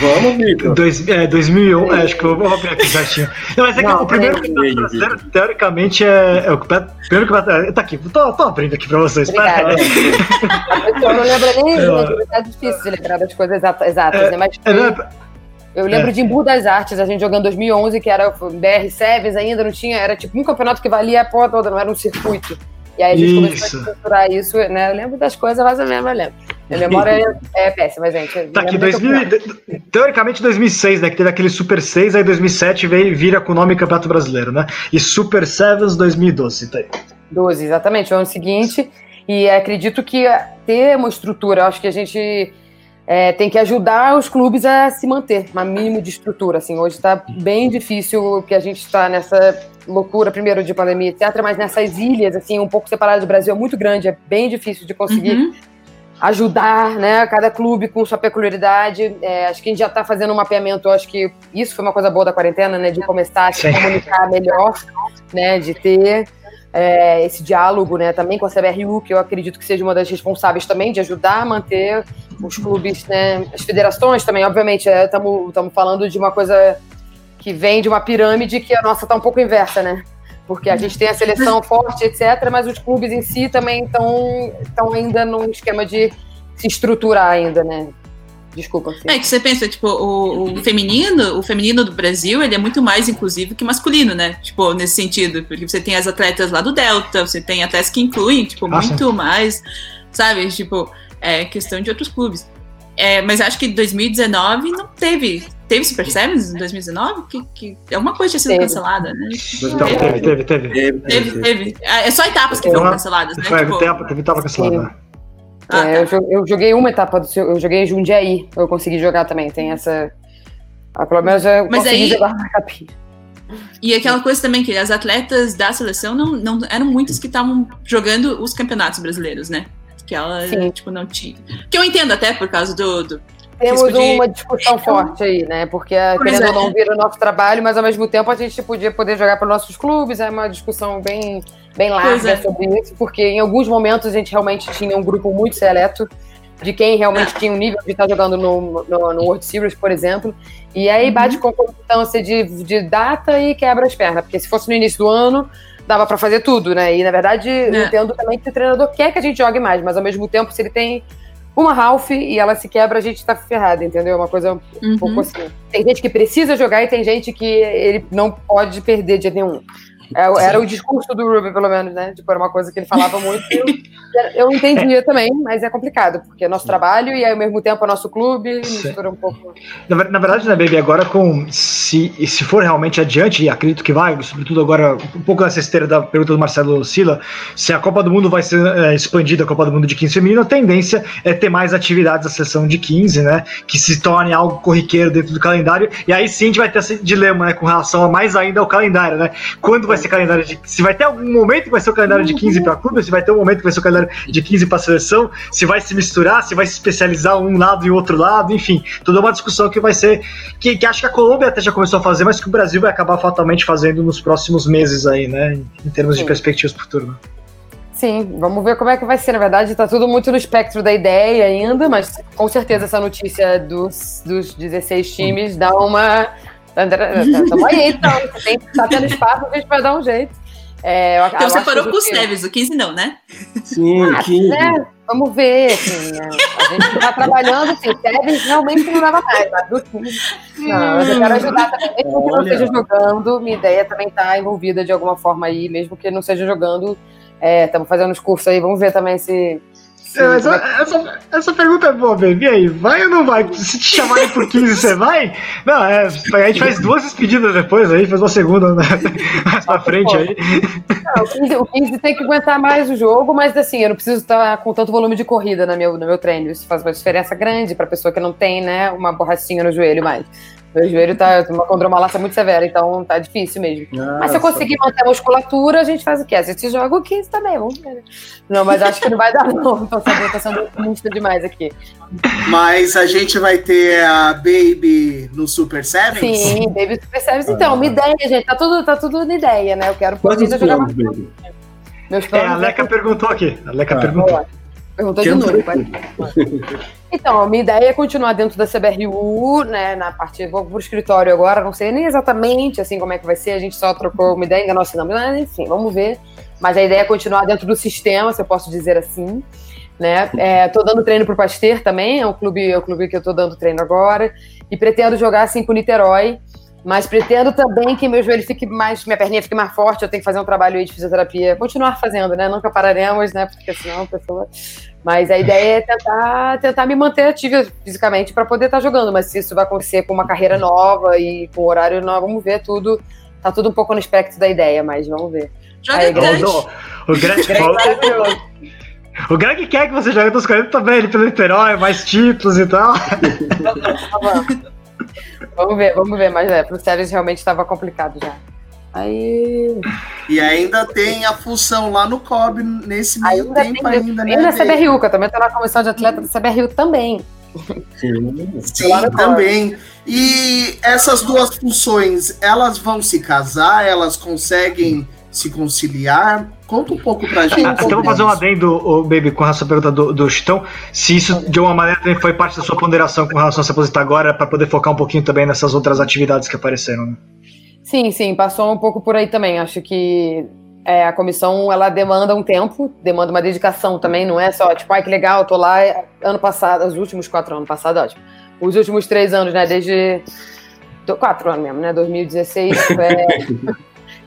Vamos, Vitor. é, 2001, é, acho que eu vou abrir aqui certinho. Não, mas é que o primeiro campeonato brasileiro, teoricamente, é, é o primeiro campeonato. Tá aqui, tô, tô abrindo aqui pra vocês. Obrigada. *laughs* eu não lembro nem, é, é difícil de lembrar das coisas exatas, é, né? Mas é, foi, eu lembro é. de Embu das Artes, a gente jogando em 2011, que era BR Sevens ainda, não tinha, era tipo um campeonato que valia a porra toda, não era um circuito. E aí a gente isso. começou a estruturar isso, né? Eu lembro das coisas, mais ou menos eu lembro. Minha memória é, péssima, gente. Tá aqui, 2000, teoricamente 2006, né? Que teve aquele Super 6, aí 2007 veio, vira com o nome Campeonato Brasileiro, né? E Super Sevens 2012, tá aí. 12, exatamente, o ano seguinte. E acredito que ter uma estrutura, acho que a gente é, tem que ajudar os clubes a se manter, um mínimo de estrutura. Assim, hoje está bem difícil que a gente está nessa loucura, primeiro de pandemia, etc. Mas nessas ilhas, assim, um pouco separadas do Brasil, é muito grande, é bem difícil de conseguir uhum ajudar, né, cada clube com sua peculiaridade. É, acho que a gente já está fazendo um mapeamento, acho que isso foi uma coisa boa da quarentena, né, de começar a se comunicar melhor, né, de ter é, esse diálogo, né, também com a CBRU, que eu acredito que seja uma das responsáveis também de ajudar a manter os clubes, né, as federações também, obviamente, estamos é, falando de uma coisa que vem de uma pirâmide que a nossa está um pouco inversa, né? porque a gente tem a seleção forte, etc., mas os clubes em si também estão ainda num esquema de se estruturar ainda, né? Desculpa. É que você pensa, tipo, o, o, feminino, o feminino do Brasil, ele é muito mais inclusivo que masculino, né? Tipo, nesse sentido, porque você tem as atletas lá do Delta, você tem atletas que incluem, tipo, ah, muito mais, sabe? Tipo, é questão de outros clubes. É, mas acho que 2019 não teve Teve Super Sevens em 2019? Que, que alguma coisa tinha sido teve. cancelada, né? Então, teve, teve, teve. Teve, teve. teve. É só etapas que foram canceladas, né? Foi, tipo... teve etapa cancelada. Ah, é, tá. eu, joguei uma etapa do seu, eu joguei Jundiaí, eu consegui jogar também, tem essa. Ah, pelo menos eu Mas consegui aí... jogar na capinha. E aquela coisa também que as atletas da seleção não, não eram muitas que estavam jogando os campeonatos brasileiros, né? Que ela, Sim. tipo, não tinha. Que eu entendo até por causa do, do temos uma discussão forte aí, né? Porque querendo é. ou não vira o nosso trabalho, mas ao mesmo tempo a gente podia poder jogar para nossos clubes. É uma discussão bem, bem larga é. sobre isso, porque em alguns momentos a gente realmente tinha um grupo muito seleto de quem realmente tinha um nível de estar jogando no, no, no World Series, por exemplo. E aí bate uhum. com concomitância de, de data e quebra as pernas, porque se fosse no início do ano, dava para fazer tudo, né? E na verdade, é. também que o treinador quer que a gente jogue mais, mas ao mesmo tempo, se ele tem uma Ralph e ela se quebra, a gente tá ferrado, entendeu? É uma coisa um uhum. pouco assim. Tem gente que precisa jogar e tem gente que ele não pode perder de nenhum. É, era o discurso do Ruby, pelo menos, né? Tipo, era uma coisa que ele falava muito. *laughs* eu, entendia também, mas é complicado, porque é nosso trabalho e ao mesmo tempo é nosso clube, mistura um pouco. Na, na, verdade, né, Baby, agora com. Se, se for realmente adiante, e acredito que vai, sobretudo agora, um pouco nessa esteira da pergunta do Marcelo Sila, se a Copa do Mundo vai ser é, expandida, a Copa do Mundo de 15 feminino, a tendência é ter mais atividades da sessão de 15, né? Que se torne algo corriqueiro dentro do calendário. E aí sim a gente vai ter esse dilema, né? Com relação a mais ainda ao calendário, né? Quando vai ser calendário de. Se vai ter algum momento que vai ser o calendário de 15 para clube, se vai ter um momento que vai ser o calendário de 15 para seleção, se vai se misturar, se vai se especializar um lado e outro lado, enfim, toda uma discussão que vai ser. Que, que acho que a Colômbia até já começou a fazer, mas que o Brasil vai acabar fatalmente fazendo nos próximos meses aí, né? Em termos Sim. de perspectivas para o futuro. Sim, vamos ver como é que vai ser. Na verdade, está tudo muito no espectro da ideia ainda, mas com certeza essa notícia dos, dos 16 times dá uma Estamos aí, então. Tem, tá tendo espaço, a gente vai dar um jeito. É, eu, então você parou com os Neves, o 15 não, né? Sim, ah, 15. Né? Vamos ver, assim, né? a gente está trabalhando, assim, Neves realmente não dava mais, mas do 15. Não, eu quero ajudar também, mesmo que não esteja jogando, minha ideia também está envolvida de alguma forma aí, mesmo que não esteja jogando, Estamos é, fazendo os cursos aí, vamos ver também se essa, essa, essa, pergunta é boa, baby. E aí, vai ou não vai? Se te chamarem por 15, você vai? Não, é, a gente faz duas despedidas depois aí, faz uma segunda né? *laughs* mais pra frente aí. Não, o, 15, o 15 tem que aguentar mais o jogo, mas assim, eu não preciso estar com tanto volume de corrida no meu, no meu treino. Isso faz uma diferença grande pra pessoa que não tem, né, uma borrachinha no joelho mais. Meu joelho tá uma condromalácia muito severa, então tá difícil mesmo. Nossa. Mas se eu conseguir manter a musculatura, a gente faz o quê? A gente joga o 15 também, vamos ver. Não, mas acho que não vai dar, não. Tô sendo, tô sendo muito demais aqui. Mas a gente vai ter a Baby no Super Sevens? Sim, Baby Super Sevens. Então, ah. uma ideia, gente. Tá tudo, tá tudo na ideia, né? Eu quero poder jogar mais. Meus planos. É, a Leca é... perguntou aqui. A Leca ah. perguntou. Perguntou de novo. *laughs* Então, a minha ideia é continuar dentro da CBRU, né, na parte, vou pro escritório agora, não sei nem exatamente, assim, como é que vai ser, a gente só trocou uma ideia, ainda não assinamos, enfim, vamos ver. Mas a ideia é continuar dentro do sistema, se eu posso dizer assim, né. É, tô dando treino pro Pasteur também, é um clube, é um clube que eu tô dando treino agora, e pretendo jogar, assim, com o Niterói, mas pretendo também que meu joelho fique mais, minha perninha fique mais forte, eu tenho que fazer um trabalho aí de fisioterapia, continuar fazendo, né? Nunca pararemos, né? Porque senão a pessoa. Mas a ideia é tentar, tentar me manter ativa fisicamente para poder estar tá jogando. Mas se isso vai acontecer com uma carreira nova e com horário novo, vamos ver tudo. Tá tudo um pouco no espectro da ideia, mas vamos ver. Joga aí, Greg. O, o Greg O Greg quer que você jogue dos 40 também, ele pelo Niterói, mais títulos e tal. Vamos ver, vamos ver, mas é, pro Sérgio realmente estava complicado já. Aí. E ainda tem a função lá no COB nesse meio ainda tempo tem, ainda, né? E na CBRU, que eu também tô na comissão de atleta da CBRU também. Sim, Sim também. E essas duas funções, elas vão se casar? Elas conseguem se conciliar? Conta um pouco pra gente. Ah, então vou fazer um adendo, oh, Baby, com relação à pergunta do, do Chitão. Se isso de uma maneira também foi parte da sua ponderação com relação a se aposentar agora, para poder focar um pouquinho também nessas outras atividades que apareceram, né? Sim, sim, passou um pouco por aí também. Acho que é, a comissão ela demanda um tempo, demanda uma dedicação também, não é só tipo, ai que legal, tô lá ano passado, os últimos quatro anos, passado, ótimo. Os últimos três anos, né, desde. Quatro anos mesmo, né? 2016. É,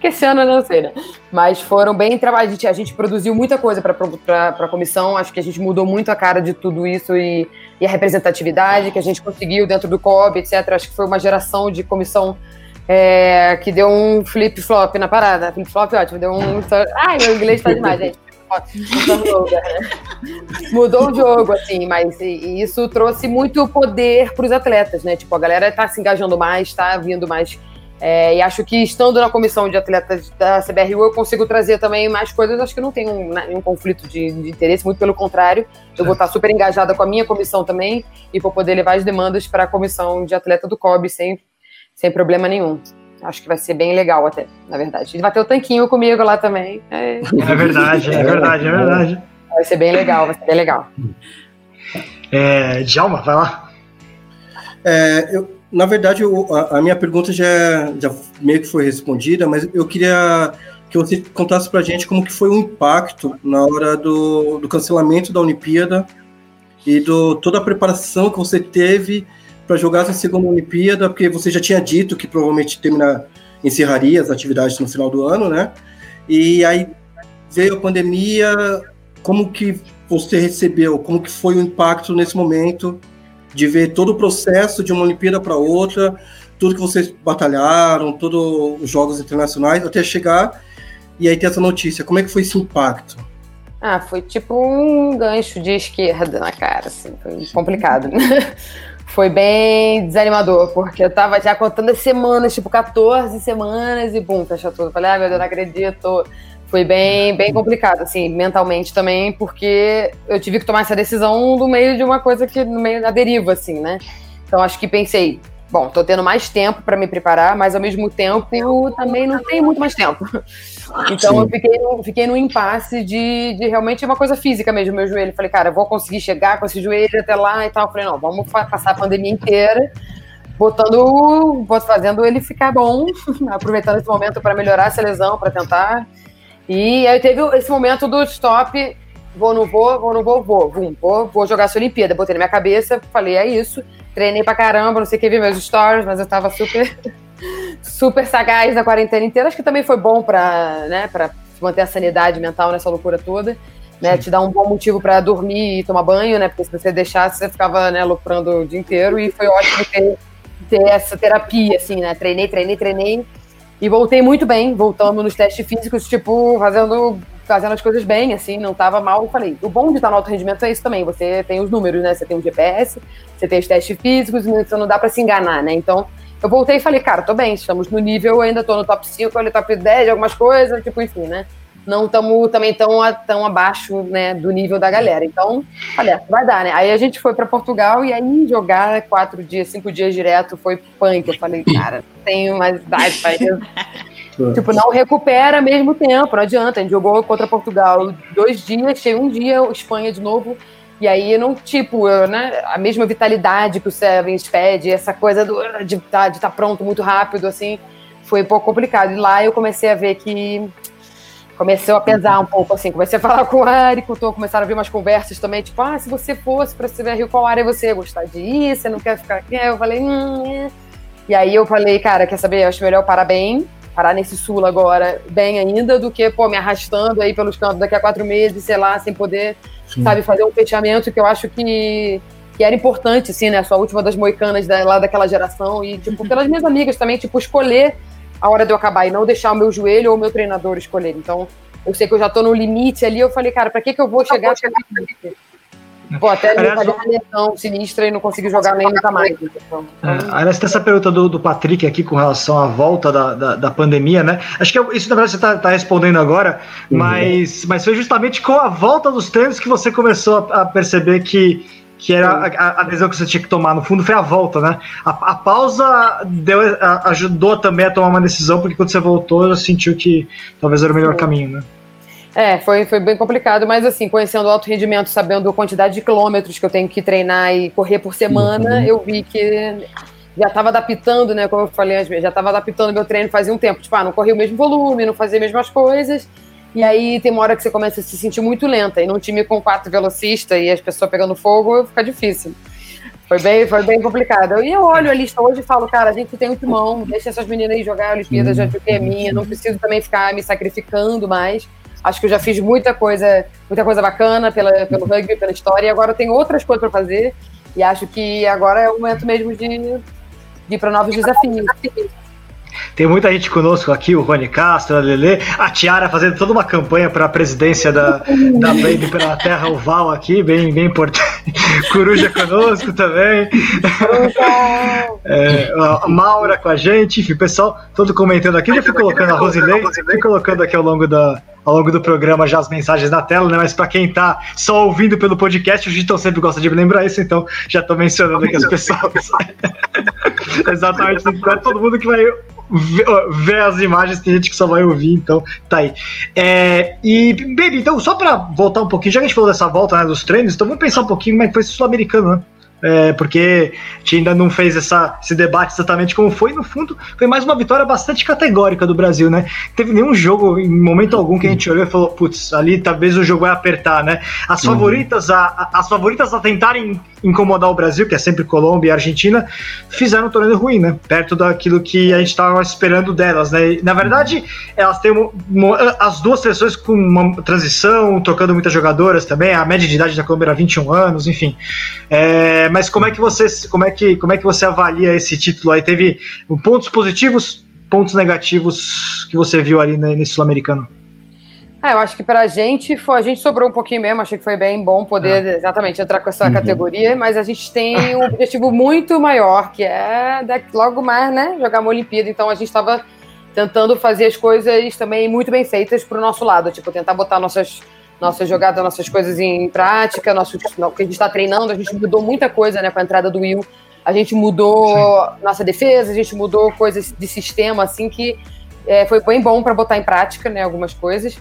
que esse ano eu não sei, né? Mas foram bem trabalhados. A gente, a gente produziu muita coisa para a comissão, acho que a gente mudou muito a cara de tudo isso e, e, a representatividade que a gente conseguiu dentro do COB, etc. Acho que foi uma geração de comissão é, que deu um flip-flop na parada. Flip-flop ótimo, deu um. Ai, meu inglês está demais, gente. *laughs* Mudou o jogo, assim, mas isso trouxe muito poder para os atletas, né? Tipo, a galera está se engajando mais, está vindo mais é, e acho que estando na comissão de atletas da CBRU, eu consigo trazer também mais coisas. Acho que não tem um, nenhum né, conflito de, de, interesse, muito pelo contrário. Eu vou estar super engajada com a minha comissão também e vou poder levar as demandas para a comissão de atleta do COB sem, sem problema nenhum. Acho que vai ser bem legal até, na verdade. Vai ter o tanquinho comigo lá também. É, é verdade, é verdade, é verdade. Vai ser bem legal, vai ser bem legal. É, Djalma, vai lá. É, eu, na verdade, eu, a, a, minha pergunta já, já meio que foi respondida, mas eu queria que você contasse para a gente como que foi o impacto na hora do, do cancelamento da Olimpíada e do toda a preparação que você teve para jogar essa segunda Olimpíada, porque você já tinha dito que provavelmente terminar, encerraria as atividades no final do ano, né? E aí veio a pandemia, como que você recebeu, como que foi o impacto nesse momento de ver todo o processo de uma Olimpíada para outra, tudo que vocês batalharam, todos os jogos internacionais, até chegar e aí ter essa notícia. Como é que foi esse impacto? Ah, foi tipo um gancho de esquerda na cara, assim, foi complicado. *laughs* foi bem desanimador, porque eu tava já contando as semanas, tipo 14 semanas, e bum, fechou tudo. Falei, ah, meu Deus, não acredito foi bem, bem complicado, assim, mentalmente também, porque eu tive que tomar essa decisão no meio de uma coisa que, no meio da deriva, assim, né? Então acho que pensei, bom, tô tendo mais tempo para me preparar, mas ao mesmo tempo eu também não tenho muito mais tempo. *laughs* Então Sim. eu fiquei no, fiquei no impasse de, de realmente uma coisa física mesmo, meu joelho. Falei, cara, vou conseguir chegar com esse joelho até lá e tal. Falei, não, vamos passar a pandemia inteira botando, fazendo ele ficar bom, *laughs* aproveitando esse momento para melhorar essa lesão, para tentar e aí teve esse momento do stop, vou, não vou, vou, não vou, vou, vum, vou, vou jogar essa Olimpíada. Botei na minha cabeça, falei, é isso. Treinei pra caramba, não sei o que, vi meus stories, mas eu tava super, *laughs* super sagaz na quarentena inteira. Acho que também foi bom pra, né, pra manter a sanidade mental nessa loucura toda. Né, te dá um bom motivo para dormir e tomar banho, né? Porque se você deixasse, você ficava né, aloprando o dia inteiro. E foi ótimo ter, ter essa terapia, assim, né? Treinei, treinei, treinei. E voltei muito bem, voltando nos testes físicos, tipo, fazendo, fazendo as coisas bem, assim, não tava mal. Eu falei, o bom de estar no alto rendimento é isso também. Você tem os números, né? Você tem o GPS, você tem os testes físicos, então não dá para se enganar, né? Então, eu voltei e falei, cara, tô bem, estamos no nível, ainda tô no top 5, no top 10, algumas coisas, tipo, enfim, né? Não estamos também tão, tão abaixo né, do nível da galera. Então, olha, vai dar, né? Aí a gente foi para Portugal e aí jogar quatro dias, cinco dias direto foi punk. Eu falei, cara, tenho mais idade para isso. *laughs* tipo, não recupera mesmo tempo, não adianta. A gente jogou contra Portugal dois dias, chega um dia, Espanha de novo. E aí, não, tipo, eu, né, a mesma vitalidade que o Sevens pede, essa coisa do, de tá, estar tá pronto muito rápido, assim, foi um pouco complicado. E lá eu comecei a ver que começou a pesar um pouco, assim. Comecei a falar *laughs* com o agricultor, começaram a vir umas conversas também, tipo, ah, se você fosse para Silver Rio, qual área você ia gostar de ir? Você não quer ficar aqui? Eu falei, hum, é. E aí eu falei, cara, quer saber? Eu acho melhor parar bem, parar nesse sul agora bem ainda, do que, pô, me arrastando aí pelos campos daqui a quatro meses, sei lá, sem poder, Sim. sabe, fazer um fechamento que eu acho que que era importante, assim, né? Sua última das moicanas da, lá daquela geração. E, tipo, pelas minhas amigas também, tipo, escolher a hora de eu acabar e não deixar o meu joelho ou o meu treinador escolher. Então, eu sei que eu já tô no limite ali, eu falei, cara, pra que que eu vou chegar até limite? Vou até aliás, fazer uma lesão sinistra e não conseguir jogar nem nunca mais. Então, é, aliás, tem essa pergunta do, do Patrick aqui com relação à volta da, da, da pandemia, né? Acho que isso, na verdade, você está tá respondendo agora, uhum. mas, mas foi justamente com a volta dos treinos que você começou a, a perceber que que era a, a, decisão que você tinha que tomar. No fundo, foi a volta, né? A, a pausa deu, a, ajudou também a tomar uma decisão, porque quando você voltou, você sentiu que talvez era o melhor caminho, né? É, foi, foi bem complicado, mas assim, conhecendo o alto rendimento, sabendo a quantidade de quilômetros que eu tenho que treinar e correr por semana, uhum. eu vi que já estava adaptando, né? Como eu falei antes, já estava adaptando meu treino fazia um tempo. Tipo, ah, não corria o mesmo volume, não fazia as mesmas coisas. E aí tem uma hora que você começa a se sentir muito lenta. E num time com quatro velocistas e as pessoas pegando fogo, fica difícil. Foi bem, foi bem complicado. E eu olho a lista hoje e falo, cara, a gente tem um timão, deixa essas meninas aí jogar a Olimpíada, já que é minha, não preciso também ficar me sacrificando mais. Acho que eu já fiz muita coisa, muita coisa bacana pela, pelo rugby, pela história, e agora eu tenho outras coisas para fazer. E acho que agora é o momento mesmo de, de ir para novos desafios. Tem muita gente conosco aqui, o Rony Castro, a Lele, a Tiara fazendo toda uma campanha para a presidência da, da Baby pela Terra Oval aqui, bem, bem importante. *laughs* Coruja conosco também. É, a Maura com a gente, enfim, pessoal todo comentando aqui. Eu fui colocando a Rosilei, fui colocando aqui ao longo da, ao longo do programa já as mensagens na tela, né? Mas para quem tá só ouvindo pelo podcast, o Gitão sempre gosta de lembrar isso, então já tô mencionando aqui as pessoas. *laughs* Exatamente, não é todo mundo que vai ver, as imagens, tem gente que só vai ouvir, então tá aí. É, e, baby, então, só para voltar um pouquinho, já que a gente falou dessa volta né, dos treinos, então vamos pensar um pouquinho como é que foi esse sul-americano, né? É, porque a gente ainda não fez essa, esse debate exatamente como foi. No fundo, foi mais uma vitória bastante categórica do Brasil, né? Teve nenhum jogo, em momento algum, que a gente olhou e falou, putz, ali talvez o jogo vai apertar, né? As uhum. favoritas, a, a, as favoritas a tentarem incomodar o Brasil, que é sempre Colômbia e Argentina, fizeram um torneio ruim, né? Perto daquilo que a gente estava esperando delas, né? Na verdade, elas têm uma, uma, as duas seleções com uma transição, trocando muitas jogadoras também. A média de idade da Colômbia era 21 anos, enfim. É, mas como é que você como é que como é que você avalia esse título aí? Teve pontos positivos, pontos negativos que você viu ali nesse sul-americano? Ah, eu acho que para a gente foi, a gente sobrou um pouquinho mesmo, achei que foi bem bom poder é. exatamente entrar com essa uhum. categoria, mas a gente tem um objetivo muito maior, que é logo mais, né, jogar uma Olimpíada. Então a gente estava tentando fazer as coisas também muito bem feitas para o nosso lado, tipo, tentar botar nossas nossa jogada, nossas coisas em prática, nosso, o que a gente está treinando, a gente mudou muita coisa né, com a entrada do Will. A gente mudou Sim. nossa defesa, a gente mudou coisas de sistema, assim, que é, foi bem bom para botar em prática né, algumas coisas.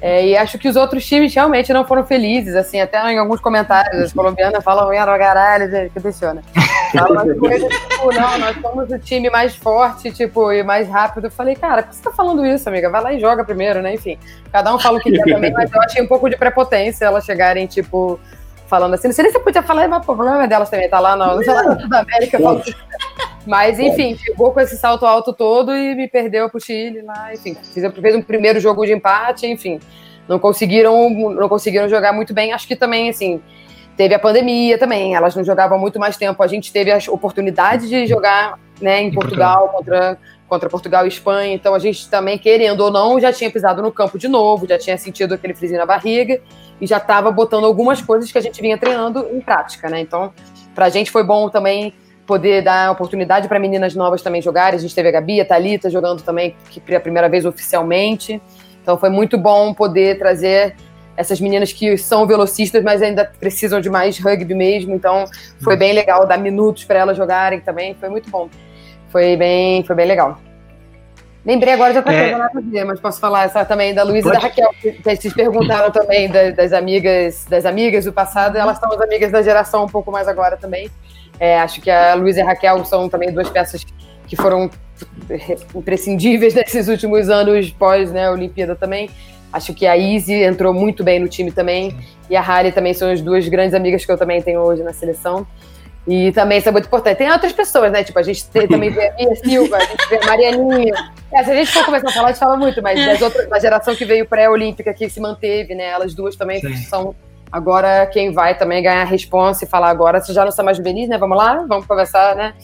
É, e acho que os outros times realmente não foram felizes, assim, até em alguns comentários, as colombianas falam, era caralho, que coisas tipo, não, nós somos o time mais forte, tipo, e mais rápido. Eu falei, cara, por que você tá falando isso, amiga? Vai lá e joga primeiro, né? Enfim, cada um fala o que quer também, mas eu achei um pouco de prepotência elas chegarem, tipo, falando assim. Não sei nem se você podia falar, mas o problema é delas também, tá lá no, no da América falando Mas, enfim, chegou com esse salto alto todo e me perdeu pro Chile lá, enfim. Fiz, fez um primeiro jogo de empate, enfim. Não conseguiram, não conseguiram jogar muito bem. Acho que também, assim, teve a pandemia também. Elas não jogavam muito mais tempo. A gente teve a oportunidade de jogar né, em, Portugal contra contra Portugal e Espanha. Então a gente também, querendo ou não, já tinha pisado no campo de novo, já tinha sentido aquele frisinho na barriga e já estava botando algumas coisas que a gente vinha treinando em prática, né? Então, para a gente foi bom também poder dar oportunidade para meninas novas também jogarem. A gente teve a Gabi, a Thalita jogando também que pela primeira vez oficialmente. Então foi muito bom poder trazer essas meninas que são velocistas, mas ainda precisam de mais rugby mesmo. Então foi bem legal dar minutos para elas jogarem também. Foi muito bom. Foi bem, foi bem legal. Lembrei agora de outra é... coisa nada a ver, mas posso falar essa também da Luísa e da Raquel, que vocês perguntaram também das, das, amigas das amigas do passado, elas são as amigas da geração um pouco mais agora também. É, acho que a Luísa e a Raquel são também duas peças que foram imprescindíveis *laughs* nesses últimos anos pós né, Olimpíada também. Acho que a Izzy entrou muito bem no time também, e a Harry também são as duas grandes amigas que eu também tenho hoje na seleção. E também isso é muito importante. Tem outras pessoas, né? Tipo, a gente tem, também vê a Mia Silva, a gente vê a Marianinha. É, se a gente for começar a falar, a gente fala muito, mas das outras, da geração que veio pré-olímpica, que se manteve, né? Elas duas também Sim. são agora quem vai também ganhar a responsa e falar agora, você já não está mais feliz, né? Vamos lá, vamos conversar, né?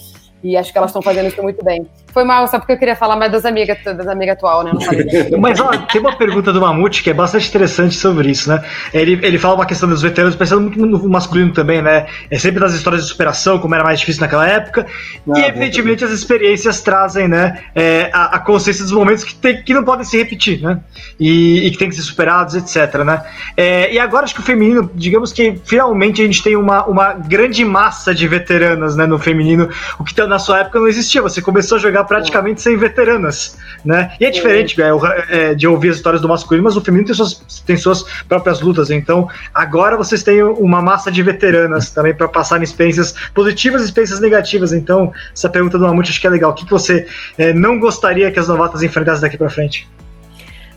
E acho que elas estão fazendo isso muito bem. Foi mal, só porque eu queria falar mais das amigas, das amigas atual, né? *laughs* Mas ó, tem uma pergunta do Mamute que é bastante interessante sobre isso, né? Ele, ele fala uma questão dos veteranos, pensando muito no masculino também, né? É sempre das histórias de superação, como era mais difícil naquela época. Ah, e evidentemente as experiências trazem, né? É, a, a, consciência dos momentos que, tem, que não podem se repetir, né? E, e que tem que ser superados, etc, né? É, e agora acho que o feminino, digamos que finalmente a gente tem uma, uma grande massa de veteranas, né? No feminino, o que tá na sua época não existia. Você começou a jogar praticamente sem veteranas, né? E é diferente é, é, de ouvir as histórias do masculino, mas o feminino tem suas, tem suas próprias lutas. Então, agora vocês têm uma massa de veteranas também para passar experiências positivas e experiências negativas. Então, essa pergunta do Mamute acho que é legal. O que, que você é, não gostaria que as novatas enfrentassem daqui para frente?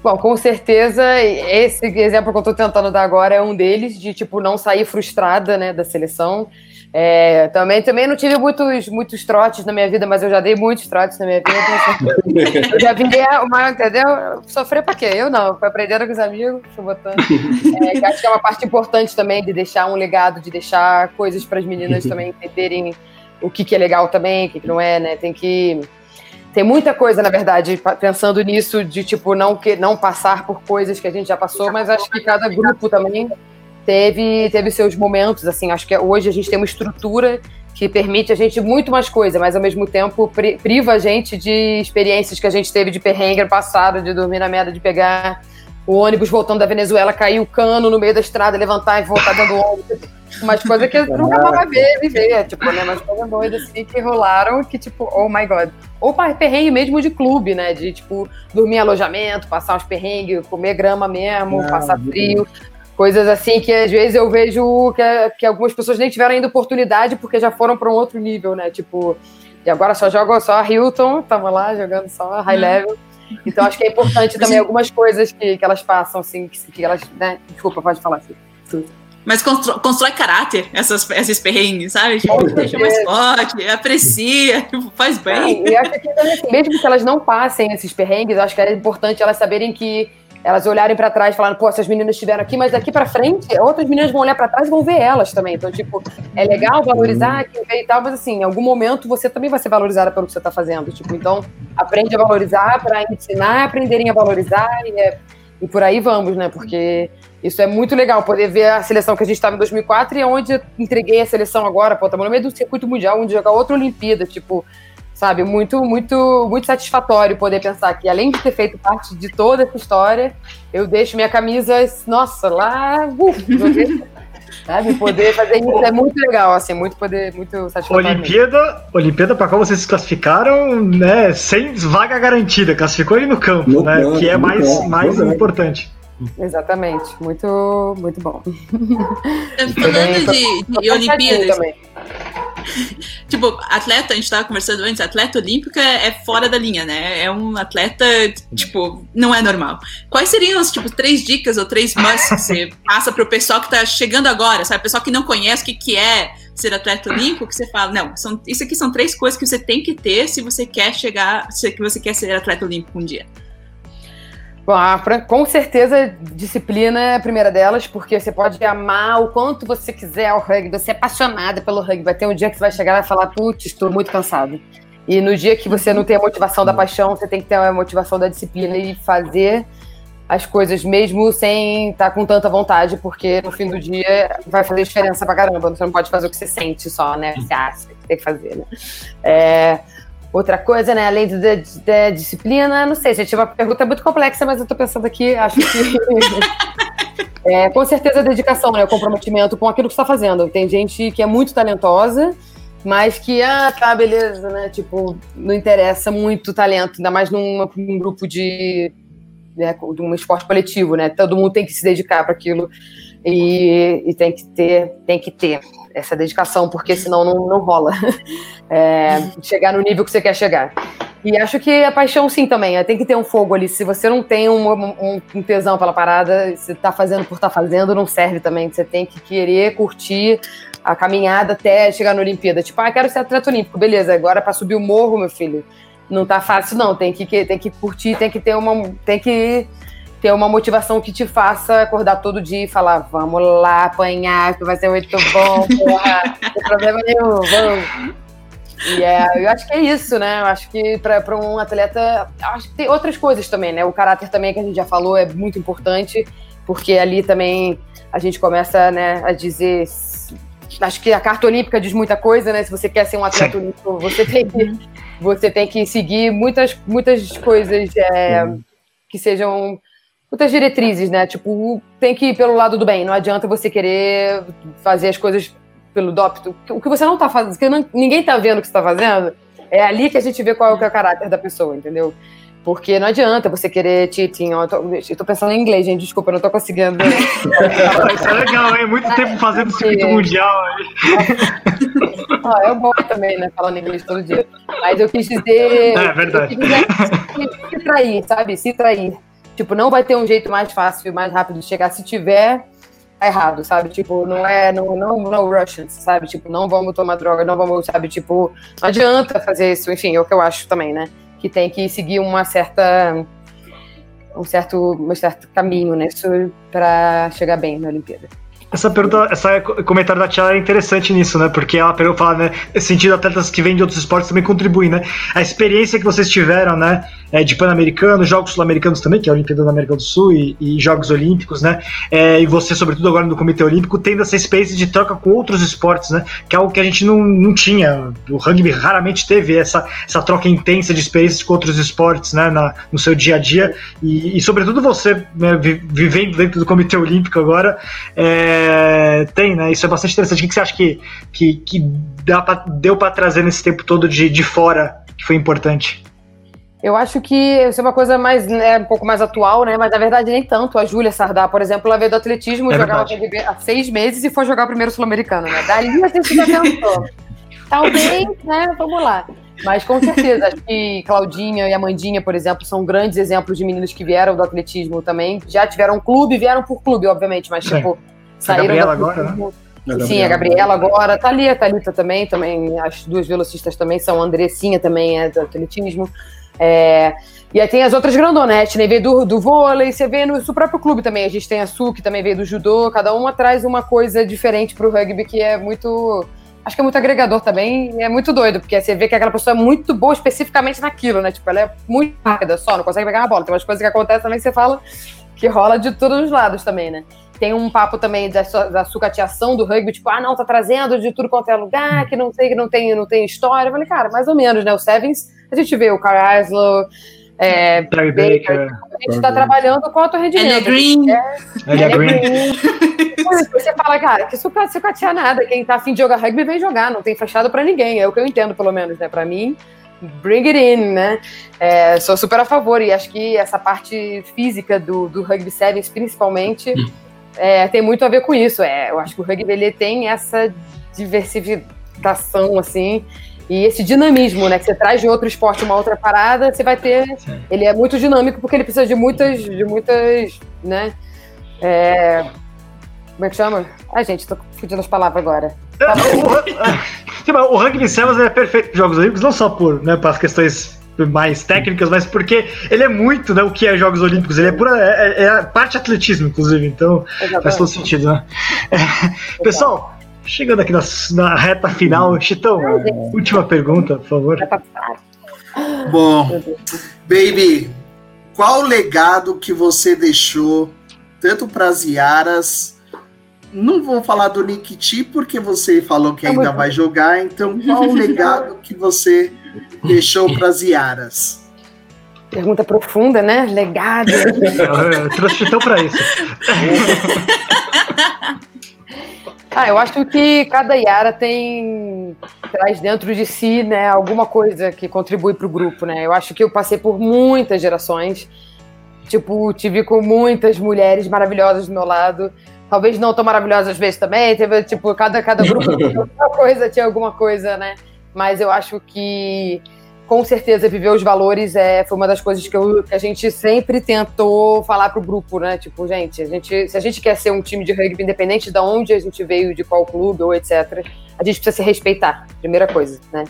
Bom, com certeza, esse exemplo que eu estou tentando dar agora é um deles, de tipo, não sair frustrada né, da seleção. É, também, também não tive muitos, muitos trotes na minha vida, mas eu já dei muitos trotes na minha vida. eu já vi uma, entendeu? Sofrer pra quê? Eu não, foi aprendendo com os amigos, fui botando. É, acho que é uma parte importante também de deixar um legado, de deixar coisas para as meninas também entenderem o que, que é legal também, o que, que não é, né? Tem que. Tem muita coisa, na verdade, pensando nisso, de tipo, não, que, não passar por coisas que a gente já passou, mas acho que cada grupo também teve, teve seus momentos, assim, acho que hoje a gente tem uma estrutura que permite a gente muito mais coisa, mas ao mesmo tempo priva a gente de experiências que a gente teve de perrengue passado, de dormir na merda, de pegar o ônibus voltando da Venezuela, cair o cano no meio da estrada, levantar e voltar dando ônibus. Umas coisas que eu *laughs* nunca mais ver, viver, tipo, né? Umas coisas doidas assim que rolaram que, tipo, oh my god. Ou perrengue mesmo de clube, né? De, tipo, dormir em alojamento, passar uns perrengues, comer grama mesmo, passar frio. Coisas assim que às vezes eu vejo que, que algumas pessoas nem tiveram ainda oportunidade porque já foram para um outro nível, né? Tipo, e agora só jogam só a Hilton, tava lá jogando só high uhum. level. Então acho que é importante também algumas coisas que, que elas passam, assim, que, que elas, né? Desculpa, pode falar assim. Mas constrói, constrói caráter essas, esses perrengues, sabe? Tipo, deixa mais forte, aprecia, *laughs* tipo, faz bem. É, e acho que assim, mesmo que elas não passem esses perrengues, acho que é importante elas saberem que elas olharem para trás falando, pô, essas meninas estiveram aqui, mas daqui para frente, outras meninas vão olhar para trás e vão ver elas também. Então, tipo, é legal valorizar quem vê e tal, mas assim, em algum momento você também vai ser valorizada pelo que você está fazendo. Tipo, então, aprende a valorizar para ensinar, aprenderem a valorizar e, é, e por aí vamos, né? Porque isso é muito legal, poder ver a seleção que a gente estava em 2004 e onde eu entreguei a seleção agora, pô, estamos no meio do circuito mundial, onde jogar outra Olimpíada, tipo, sabe? Muito, muito, muito satisfatório poder pensar que, além de ter feito parte de toda essa história, eu deixo minha camisa, nossa, lá, uh, *laughs* sabe? Poder fazer isso é muito legal, assim, muito poder, muito satisfatório. Olimpíada, Olimpíada para qual vocês se classificaram, né? Sem vaga garantida, classificou ele no campo, no né? que é mais, mais importante. Exatamente, muito, muito bom. Falando de, de Olimpíadas, *laughs* tipo, atleta, a gente tava conversando antes, atleta olímpica é fora da linha, né? É um atleta, tipo, não é normal. Quais seriam as, tipo, três dicas ou três musts que você *laughs* passa pro pessoal que tá chegando agora, sabe? Pessoal que não conhece o que, que é ser atleta olímpico, que você fala, não, são, isso aqui são três coisas que você tem que ter se você quer chegar, se você quer ser atleta olímpico um dia? Bom, com certeza, disciplina é a primeira delas, porque você pode amar o quanto você quiser o rugby, você é apaixonada pelo rugby. Vai ter um dia que você vai chegar e vai falar, putz, estou muito cansado. E no dia que você não tem a motivação da paixão, você tem que ter a motivação da disciplina e fazer as coisas mesmo sem estar com tanta vontade, porque no fim do dia vai fazer diferença pra caramba. Você não pode fazer o que você sente só, né? Você acha que tem que fazer, né? É, outra coisa, né? Além da, da disciplina, não sei, gente, uma pergunta muito complexa, mas eu tô pensando aqui, acho que. *laughs* *laughs* é, com certeza a dedicação, né? O comprometimento com aquilo que você está fazendo. Tem gente que é muito talentosa mas que, ah, tá, beleza, né? Tipo, não interessa muito o talento, ainda mais num, num grupo de, né, de um esporte coletivo, né? Todo mundo tem que se dedicar para aquilo e, e, tem que ter, tem que ter essa dedicação, porque senão não, não rola *laughs* é, chegar no nível que você quer chegar. E acho que a paixão, sim, também. É, tem que ter um fogo ali. Se você não tem um, um, um tesão pela parada, você tá fazendo por estar tá fazendo, não serve também. Você tem que querer curtir a caminhada até chegar na Olimpíada. Tipo, ah, quero ser atleta olímpico, beleza, agora para subir o morro, meu filho, não tá fácil não, tem que, tem que curtir, tem que ter uma tem que ter uma motivação que te faça acordar todo dia e falar, vamos lá apanhar, que vai ser muito bom, porra, não tem problema nenhum, vamos. E é, eu acho que é isso, né? Eu acho que para um atleta, acho que tem outras coisas também, né? O caráter também que a gente já falou é muito importante, porque ali também a gente começa, né, a dizer acho que a carta olímpica diz muita coisa, né? Se você quer ser um atleta Sim. olímpico, você tem que, você tem que seguir muitas, muitas coisas é, que sejam muitas diretrizes, né? Tipo, tem que ir pelo lado do bem. Não adianta você querer fazer as coisas pelo dopto. O que você não tá fazendo, que não, ninguém tá vendo o que você tá fazendo, é ali que a gente vê qual é o caráter da pessoa, entendeu? Porque não adianta você querer cheating. Eu tô, eu tô pensando em inglês, gente. Desculpa, eu não tô conseguindo. *laughs* Isso é legal, hein? Muito tempo fazendo circuito mundial. ah, *laughs* eu gosto também, né? Falando inglês todo dia. Mas eu quis dizer. É verdade. Dizer, se trair, sabe? Se trair. Tipo, não vai ter um jeito mais fácil, mais rápido de chegar. Se tiver, tá errado, sabe? Tipo, não é, não, não, não Russians, sabe? Tipo, não vamos tomar droga, não vamos, sabe? Tipo, não adianta fazer isso, enfim, é o que eu acho também, né? que tem que seguir uma certa um certo, um certo caminho nisso para chegar bem na Olimpíada. Essa pergunta, essa comentário da Tia é interessante nisso, né? Porque ela pegou e fala, né? Sentido, atletas que vêm de outros esportes também contribuem, né? A experiência que vocês tiveram, né? É, de Pan-Americano, Jogos Sul-Americanos também, que é a Olimpíada da América do Sul, e, e Jogos Olímpicos, né? É, e você, sobretudo agora no Comitê Olímpico, tendo essa experiência de troca com outros esportes, né? Que é algo que a gente não, não tinha. O rugby raramente teve essa, essa troca intensa de experiências com outros esportes, né? Na, no seu dia a dia. E, e sobretudo você, né, vivendo dentro do Comitê Olímpico agora, é, tem, né? Isso é bastante interessante. O que você acha que, que, que dá pra, deu para trazer nesse tempo todo de, de fora que foi importante? Eu acho que isso é uma coisa mais, né, um pouco mais atual, né? Mas na verdade nem tanto. A Júlia Sardá, por exemplo, ela veio do atletismo, é jogava há seis meses e foi jogar o primeiro sul-americano, né? Dali a gente já pensou. *laughs* Talvez, né? Vamos lá. Mas com certeza, acho que Claudinha e Amandinha, por exemplo, são grandes exemplos de meninos que vieram do atletismo também. Já tiveram clube, vieram por clube, obviamente, mas tipo, saíram a Gabriela do agora, né? Sim, a Gabriela agora, tá ali, a Thalita também, também, as duas velocistas também são, a Andressinha também é do atletismo. É, e aí tem as outras grandonetes, né? Veio do, do vôlei, você vê no seu próprio clube também. A gente tem a Su, que também veio do judô, cada uma traz uma coisa diferente pro rugby que é muito. Acho que é muito agregador também, e é muito doido, porque você vê que aquela pessoa é muito boa especificamente naquilo, né? Tipo, ela é muito rápida só, não consegue pegar uma bola. Tem umas coisas que acontecem também que você fala que rola de todos os lados também, né? Tem um papo também da, da sucateação do rugby, tipo, ah, não, tá trazendo de tudo quanto é lugar, que não sei, que não tem, não tem história. Eu falei, cara, mais ou menos, né? O Sevens a gente vê o Carl Islow, é, Baker, Baker, a gente está trabalhando com alto rendimento. Green. É, Elia Green. Green. você fala, cara, que sucatear nada. Quem tá afim de jogar rugby vem jogar, não tem fechado para ninguém. É o que eu entendo, pelo menos, né? Para mim, bring it in, né? É, sou super a favor e acho que essa parte física do, do rugby sevens, principalmente, é, tem muito a ver com isso. É, eu acho que o rugby ele tem essa diversificação, assim, e esse dinamismo, né? Que você traz de outro esporte uma outra parada, você vai ter. Sim. Ele é muito dinâmico porque ele precisa de muitas. de muitas. né? É, como é que chama? Ai, gente, tô fugindo as palavras agora. o, o, o Rugby Sevens é perfeito para Jogos Olímpicos, não só por, né, para as questões mais técnicas, mas porque ele é muito né, o que é Jogos Olímpicos, ele é pura. É, é parte atletismo, inclusive, então Exatamente. faz todo sentido, né? É, pessoal, chegando aqui na, na reta final, Chitão, última pergunta, por favor. Bom, baby, qual o legado que você deixou, tanto para as Iaras? Não vou falar do Nick T porque você falou que ainda vai jogar, então qual o legado que você deixou para as Iaras? Pergunta profunda, né? Legado. *laughs* Eu trouxe então para isso. *laughs* ah, eu acho que cada Yara tem traz dentro de si, né, alguma coisa que contribui para o grupo, né? Eu acho que eu passei por muitas gerações. Tipo, tive com muitas mulheres maravilhosas do meu lado. Talvez não tão maravilhosas às vezes também. Teve, tipo, cada, cada grupo *laughs* tinha alguma coisa, tinha alguma coisa, né? Mas eu acho que com certeza viver os valores é, foi uma das coisas que, eu, que a gente sempre tentou falar pro grupo, né? Tipo, gente, a gente, se a gente quer ser um time de rugby independente de onde a gente veio, de qual clube ou etc., a gente precisa se respeitar, primeira coisa, né?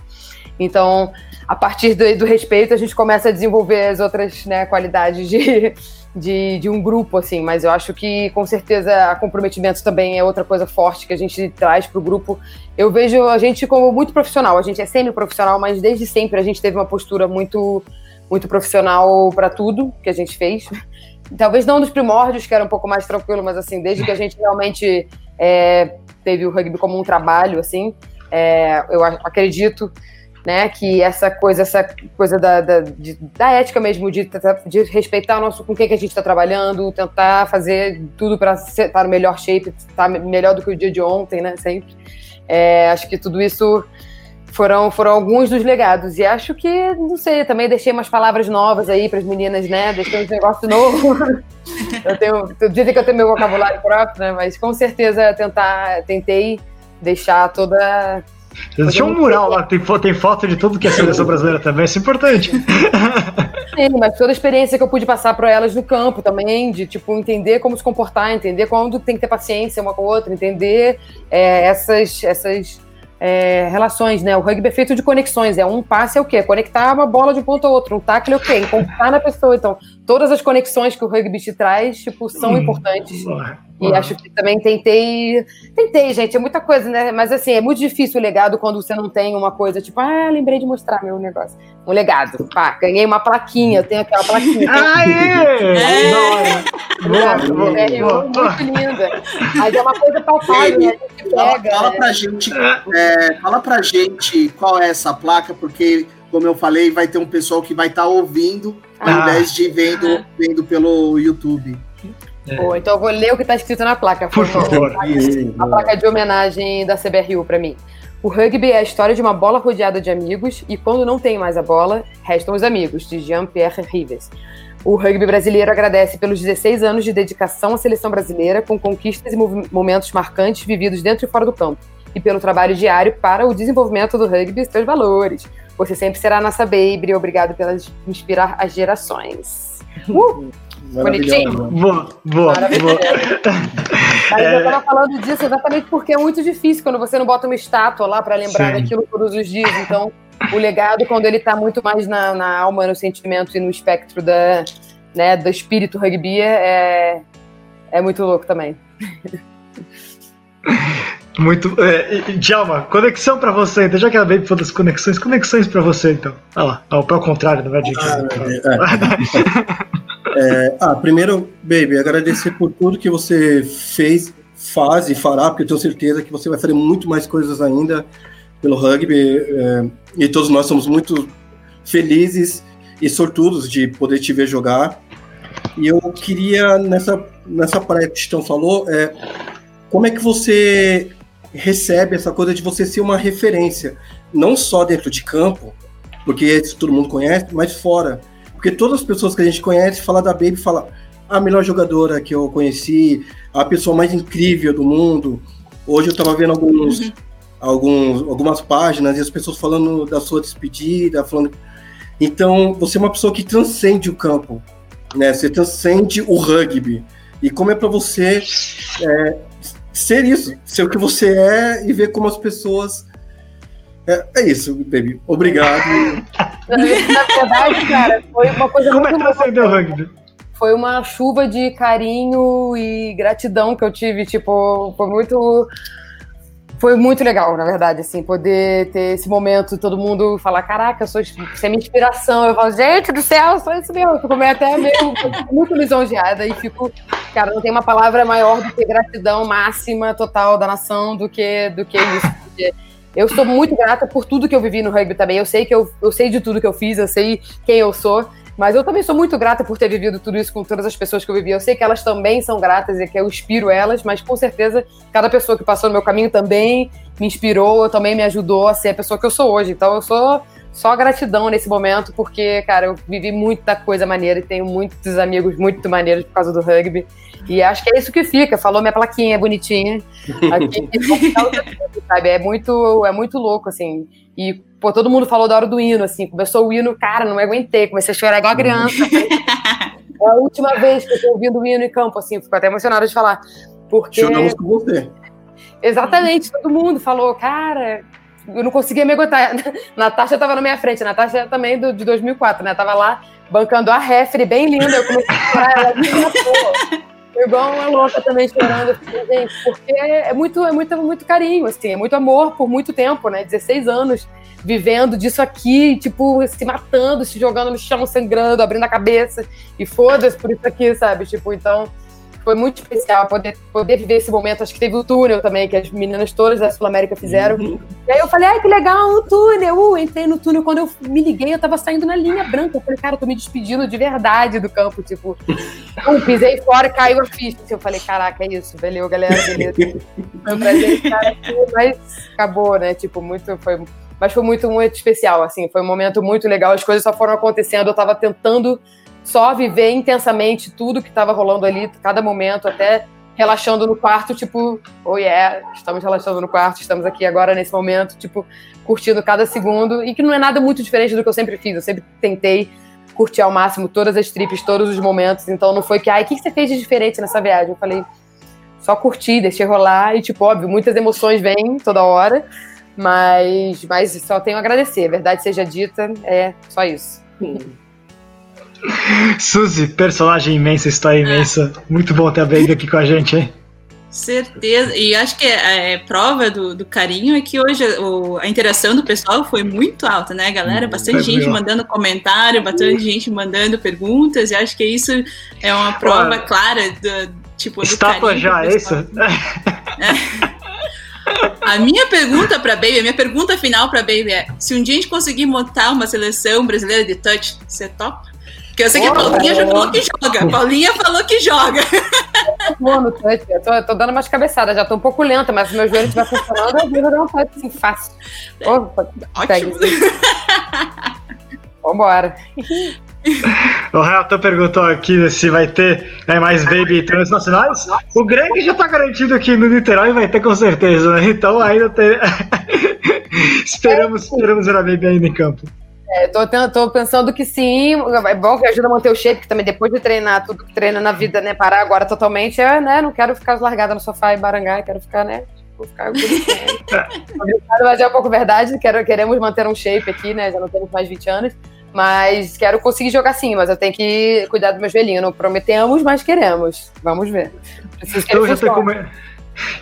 Então, a partir do, do respeito, a gente começa a desenvolver as outras né, qualidades de, de, de um grupo, assim, mas eu acho que com certeza comprometimento também é outra coisa forte que a gente traz para o grupo. Eu vejo a gente como muito profissional, a gente é semi-profissional, mas desde sempre a gente teve uma postura muito, muito profissional para tudo que a gente fez. Talvez não nos primórdios, que era um pouco mais tranquilo, mas assim, desde que a gente realmente é, teve o rugby como um trabalho, assim, é, eu acredito né? Que essa coisa, essa coisa da, da, de, da ética mesmo, de, de respeitar o nosso com quem que a gente está trabalhando, tentar fazer tudo para estar tá no melhor shape, estar tá melhor do que o dia de ontem, né? Sempre. É, acho que tudo isso foram, foram alguns dos legados. E acho que, não sei, também deixei umas palavras novas aí para as meninas, né? Deixei um negócio novo. *laughs* eu tenho, dizem que eu tenho meu vocabulário próprio, né? Mas com certeza tentar, tentei deixar toda Existe um mural lá, tem, tem foto de tudo que é seleção brasileira também, isso é importante. Sim, mas toda a experiência que eu pude passar para elas no campo também, de tipo, entender como se comportar, entender quando tem que ter paciência uma com a outra, entender é, essas, essas é, relações, né? O rugby é feito de conexões, é um passe é o quê? Conectar uma bola de um ponto a outro, um tackle é o quê? Encostar na pessoa. Então, todas as conexões que o rugby te traz, tipo, são hum, importantes. E acho que também tentei. Tentei, gente, é muita coisa, né? Mas assim, é muito difícil o legado quando você não tem uma coisa, tipo, ah, lembrei de mostrar meu negócio. Um legado. Pá, ganhei uma plaquinha, eu tenho aquela plaquinha. *laughs* Ah, é! Boa, é muito linda. Mas é uma coisa palpável, né? A gente pega. Fala, fala pra gente, é, fala pra gente qual é essa placa, porque, como eu falei, vai ter um pessoal que vai estar tá ouvindo, ah. ao invés de vendo, vendo pelo YouTube. É. então eu vou ler o que está escrito na placa. Por, favor. A placa de homenagem da CBRU para mim. O rugby é a história de uma bola rodeada de amigos e quando não tem mais a bola, restam os amigos, de Jean-Pierre Rives. O rugby brasileiro agradece pelos 16 anos de dedicação à seleção brasileira, com conquistas e momentos marcantes vividos dentro e fora do campo, e pelo trabalho diário para o desenvolvimento do rugby e seus valores. Você sempre será nossa baby, obrigado por inspirar as gerações. Uh! Bonitinho. Boa, boa, boa. Mas é... eu tava falando disso exatamente porque é muito difícil quando você não bota uma estátua lá para lembrar Sim. daquilo todos os dias. Então, o legado, quando ele tá muito mais na, na alma, no sentimento e no espectro da, né, do espírito rugby, é, é muito louco também. *laughs* Muito. É, Djalma, conexão para você, então, já que ela veio por das conexões, conexões para você, então. Olha lá, ao, ao contrário, não é de. Ah, *laughs* é. É, ah, primeiro, baby, agradecer por tudo que você fez, faz e fará, porque eu tenho certeza que você vai fazer muito mais coisas ainda pelo rugby. É, e todos nós somos muito felizes e sortudos de poder te ver jogar. E eu queria, nessa, nessa praia que o Chitão falou, é, como é que você recebe essa coisa de você ser uma referência, não só dentro de campo, porque isso todo mundo conhece, mas fora. Porque todas as pessoas que a gente conhece falam da Baby fala a melhor jogadora que eu conheci, a pessoa mais incrível do mundo. Hoje eu estava vendo alguns, uhum. alguns, algumas páginas e as pessoas falando da sua despedida, falando. Então, você é uma pessoa que transcende o campo, né? Você transcende o rugby. E como é para você é, ser isso, ser o que você é e ver como as pessoas. É, é isso, baby. Obrigado. Na verdade, cara, foi uma coisa Como é muito que transcendeu o rugby? foi uma chuva de carinho e gratidão que eu tive, tipo, foi muito foi muito legal, na verdade, assim, poder ter esse momento, todo mundo falar, caraca, eu sou, você é minha inspiração. Eu falo, gente do céu, sou isso mesmo. Eu fico meio até meio *laughs* muito lisonjeada e fico, cara, não tem uma palavra maior do que gratidão máxima, total da nação do que, do que isso. Porque eu sou muito grata por tudo que eu vivi no rugby também. Eu sei que eu, eu sei de tudo que eu fiz, eu sei quem eu sou. Mas eu também sou muito grata por ter vivido tudo isso com todas as pessoas que eu vivi. Eu sei que elas também são gratas e que eu inspiro elas, mas com certeza cada pessoa que passou no meu caminho também me inspirou, também me ajudou a ser a pessoa que eu sou hoje. Então eu sou só gratidão nesse momento, porque, cara, eu vivi muita coisa maneira e tenho muitos amigos muito maneiros por causa do rugby. E acho que é isso que fica. Falou minha plaquinha bonitinha. Aqui, *laughs* sabe? É muito, é muito louco, assim. E, pô, todo mundo falou da hora do hino, assim. Começou o hino, cara, não me aguentei. Comecei a chorar igual a criança. *laughs* é a última vez que eu tô ouvindo o hino em campo, assim. Fico até emocionada de falar. Porque... Choramos com você. Exatamente. Todo mundo falou, cara... Eu não conseguia me aguentar. *laughs* Natasha tava na minha frente. Natasha também do, de 2004, né? Tava lá bancando a refre, bem linda. Eu comecei a chorar. Ela, igual uma louca também chorando, porque é muito, é muito, muito carinho, assim, é muito amor por muito tempo, né? 16 anos vivendo disso aqui, tipo, se matando, se jogando no chão, sangrando, abrindo a cabeça, e foda-se por isso aqui, sabe? Tipo, então foi muito especial poder, poder viver esse momento. Acho que teve o túnel também, que as meninas todas da Sul América fizeram. Uhum. E aí eu falei, ai, que legal, o túnel. Uh, entrei no túnel. Quando eu me liguei, eu tava saindo na linha branca. Eu falei, cara, eu tô me despedindo de verdade do campo. Tipo, pisei fora e caiu a ficha. Eu falei, caraca, é isso. Valeu, galera, beleza. Foi um prazer estar aqui, mas acabou, né? Tipo, muito, foi mas foi muito, muito especial, assim, foi um momento muito legal, as coisas só foram acontecendo, eu tava tentando só viver intensamente tudo que estava rolando ali, cada momento, até relaxando no quarto, tipo, oh yeah, estamos relaxando no quarto, estamos aqui agora nesse momento, tipo, curtindo cada segundo, e que não é nada muito diferente do que eu sempre fiz, eu sempre tentei curtir ao máximo todas as trips, todos os momentos, então não foi que, ai, o que você fez de diferente nessa viagem? Eu falei, só curti, deixei rolar, e tipo, óbvio, muitas emoções vêm toda hora, mas, mas só tenho a agradecer, verdade seja dita, é só isso. Suzy, personagem imensa, história imensa. Muito bom ter a Baby aqui com a gente, hein? Certeza. E acho que é, é prova do, do, carinho é que hoje o, a interação do pessoal foi muito alta, né, galera? Hum, bastante gente mandando comentário, bastante gente mandando perguntas, e acho que isso é uma prova clara do, tipo, Estátua já, é isso? É. *laughs* A minha pergunta para Baby, a minha pergunta final para Baby é: se um dia a gente conseguir montar uma seleção brasileira de touch, você topa? Porque eu sei que a Paulinha já falou que joga. A Paulinha falou que joga. no touch. Eu tô, tô, dando umas cabeçadas, já tô um pouco lenta, mas se meu joelho estiver funcionando, eu vou dar um touch assim, fácil. Opa, Ótimo. Vambora. O Renato perguntou aqui se vai ter né, mais baby transnacionais. O Greg já tá garantido aqui no Niterói vai ter com certeza, né? Então ainda tem. *laughs* esperamos, esperamos ver a baby ainda em campo. É, tô, tô, pensando que sim, é bom que ajuda a manter o shape, que também depois de treinar tudo que treina na vida, né, parar agora totalmente, é, né, não quero ficar largada no sofá e barangar, quero ficar, né, vou ficar *laughs* mas é um pouco verdade, quero, queremos manter um shape aqui, né, já não temos mais 20 anos, mas quero conseguir jogar sim, mas eu tenho que cuidar do meu joelhinho, não prometemos, mas queremos, vamos ver. Preciso que eu já tenho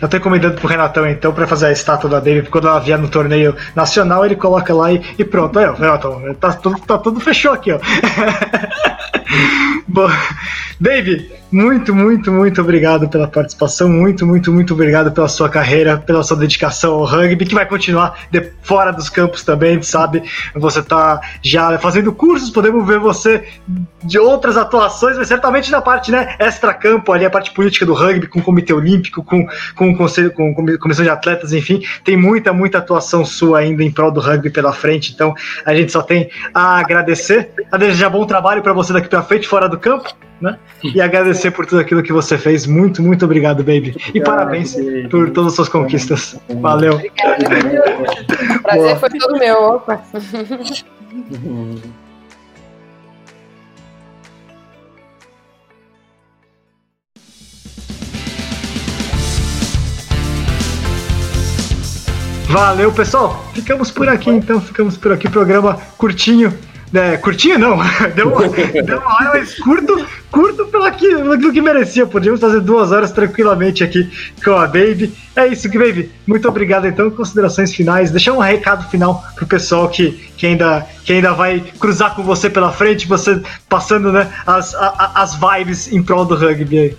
eu tô encomendando pro Renatão, então, pra fazer a estátua da Baby, quando ela vier no torneio nacional, ele coloca lá e, e pronto. Aí, ó, Renatão, tá tá tudo fechou aqui, ó. *laughs* *laughs* Bom, Dave, muito, muito, muito obrigado pela participação. Muito, muito, muito obrigado pela sua carreira, pela sua dedicação ao rugby, que vai continuar de, fora dos campos também, a gente sabe. Você tá já fazendo cursos, podemos ver você de outras atuações, mas certamente na parte né, extra-campo, ali a parte política do rugby, com o Comitê Olímpico, com, com o Conselho, com a Comissão de Atletas, enfim, tem muita, muita atuação sua ainda em prol do rugby pela frente. Então a gente só tem a agradecer, a desejar bom trabalho para você daqui frente, fora do campo né? E agradecer por tudo aquilo que você fez. Muito, muito obrigado, baby. E parabéns por todas as suas conquistas. Valeu. O prazer foi todo meu. Opa. Valeu, pessoal. Ficamos por aqui, então. Ficamos por aqui. Programa curtinho. É, curtinho não, *laughs* deu uma, deu uma hora, mas curto, curto pelo que, pelo que merecia. Podíamos fazer duas horas tranquilamente aqui com a Baby. É isso, que Baby. Muito obrigado, então. Considerações finais. Deixar um recado final pro pessoal que, que, ainda, que ainda vai cruzar com você pela frente, você passando né, as, a, as vibes em prol do rugby aí.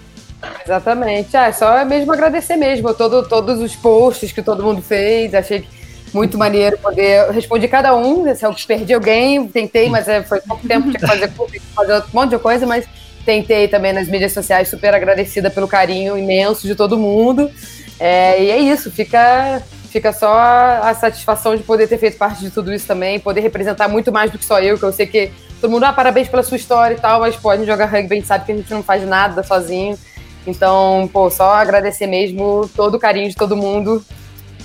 Exatamente. Ah, é só mesmo agradecer mesmo todo, todos os posts que todo mundo fez. Achei muito maneiro poder. Eu respondi cada um. Se eu perdi alguém, tentei, mas é, foi pouco tempo, tinha que fazer, fazer um monte de coisa, mas tentei também nas mídias sociais, super agradecida pelo carinho imenso de todo mundo. É, e é isso, fica, fica só a satisfação de poder ter feito parte de tudo isso também, poder representar muito mais do que só eu, que eu sei que todo mundo, ah, parabéns pela sua história e tal, mas pode jogar rugby, a gente sabe que a gente não faz nada sozinho. Então, pô, só agradecer mesmo todo o carinho de todo mundo.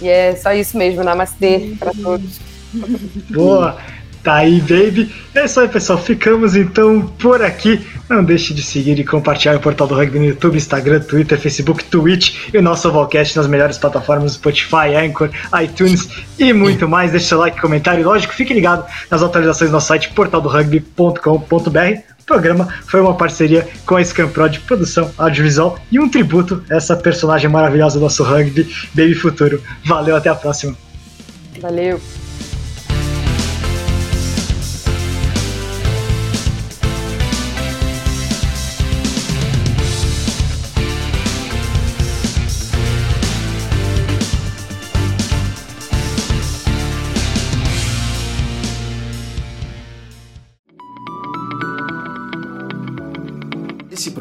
E é só isso mesmo, namastê para todos. *laughs* Boa! Tá aí, baby. É isso aí, pessoal. Ficamos então por aqui. Não deixe de seguir e compartilhar o Portal do Rugby no YouTube, Instagram, Twitter, Facebook, Twitch e o nosso Volcast nas melhores plataformas Spotify, Anchor, iTunes e muito mais. Deixe seu like, comentário e, lógico, fique ligado nas atualizações do nosso site portaldorugby.com.br o programa foi uma parceria com a Scampro de produção audiovisual e um tributo a essa personagem maravilhosa do nosso rugby, Baby Futuro. Valeu, até a próxima. Valeu.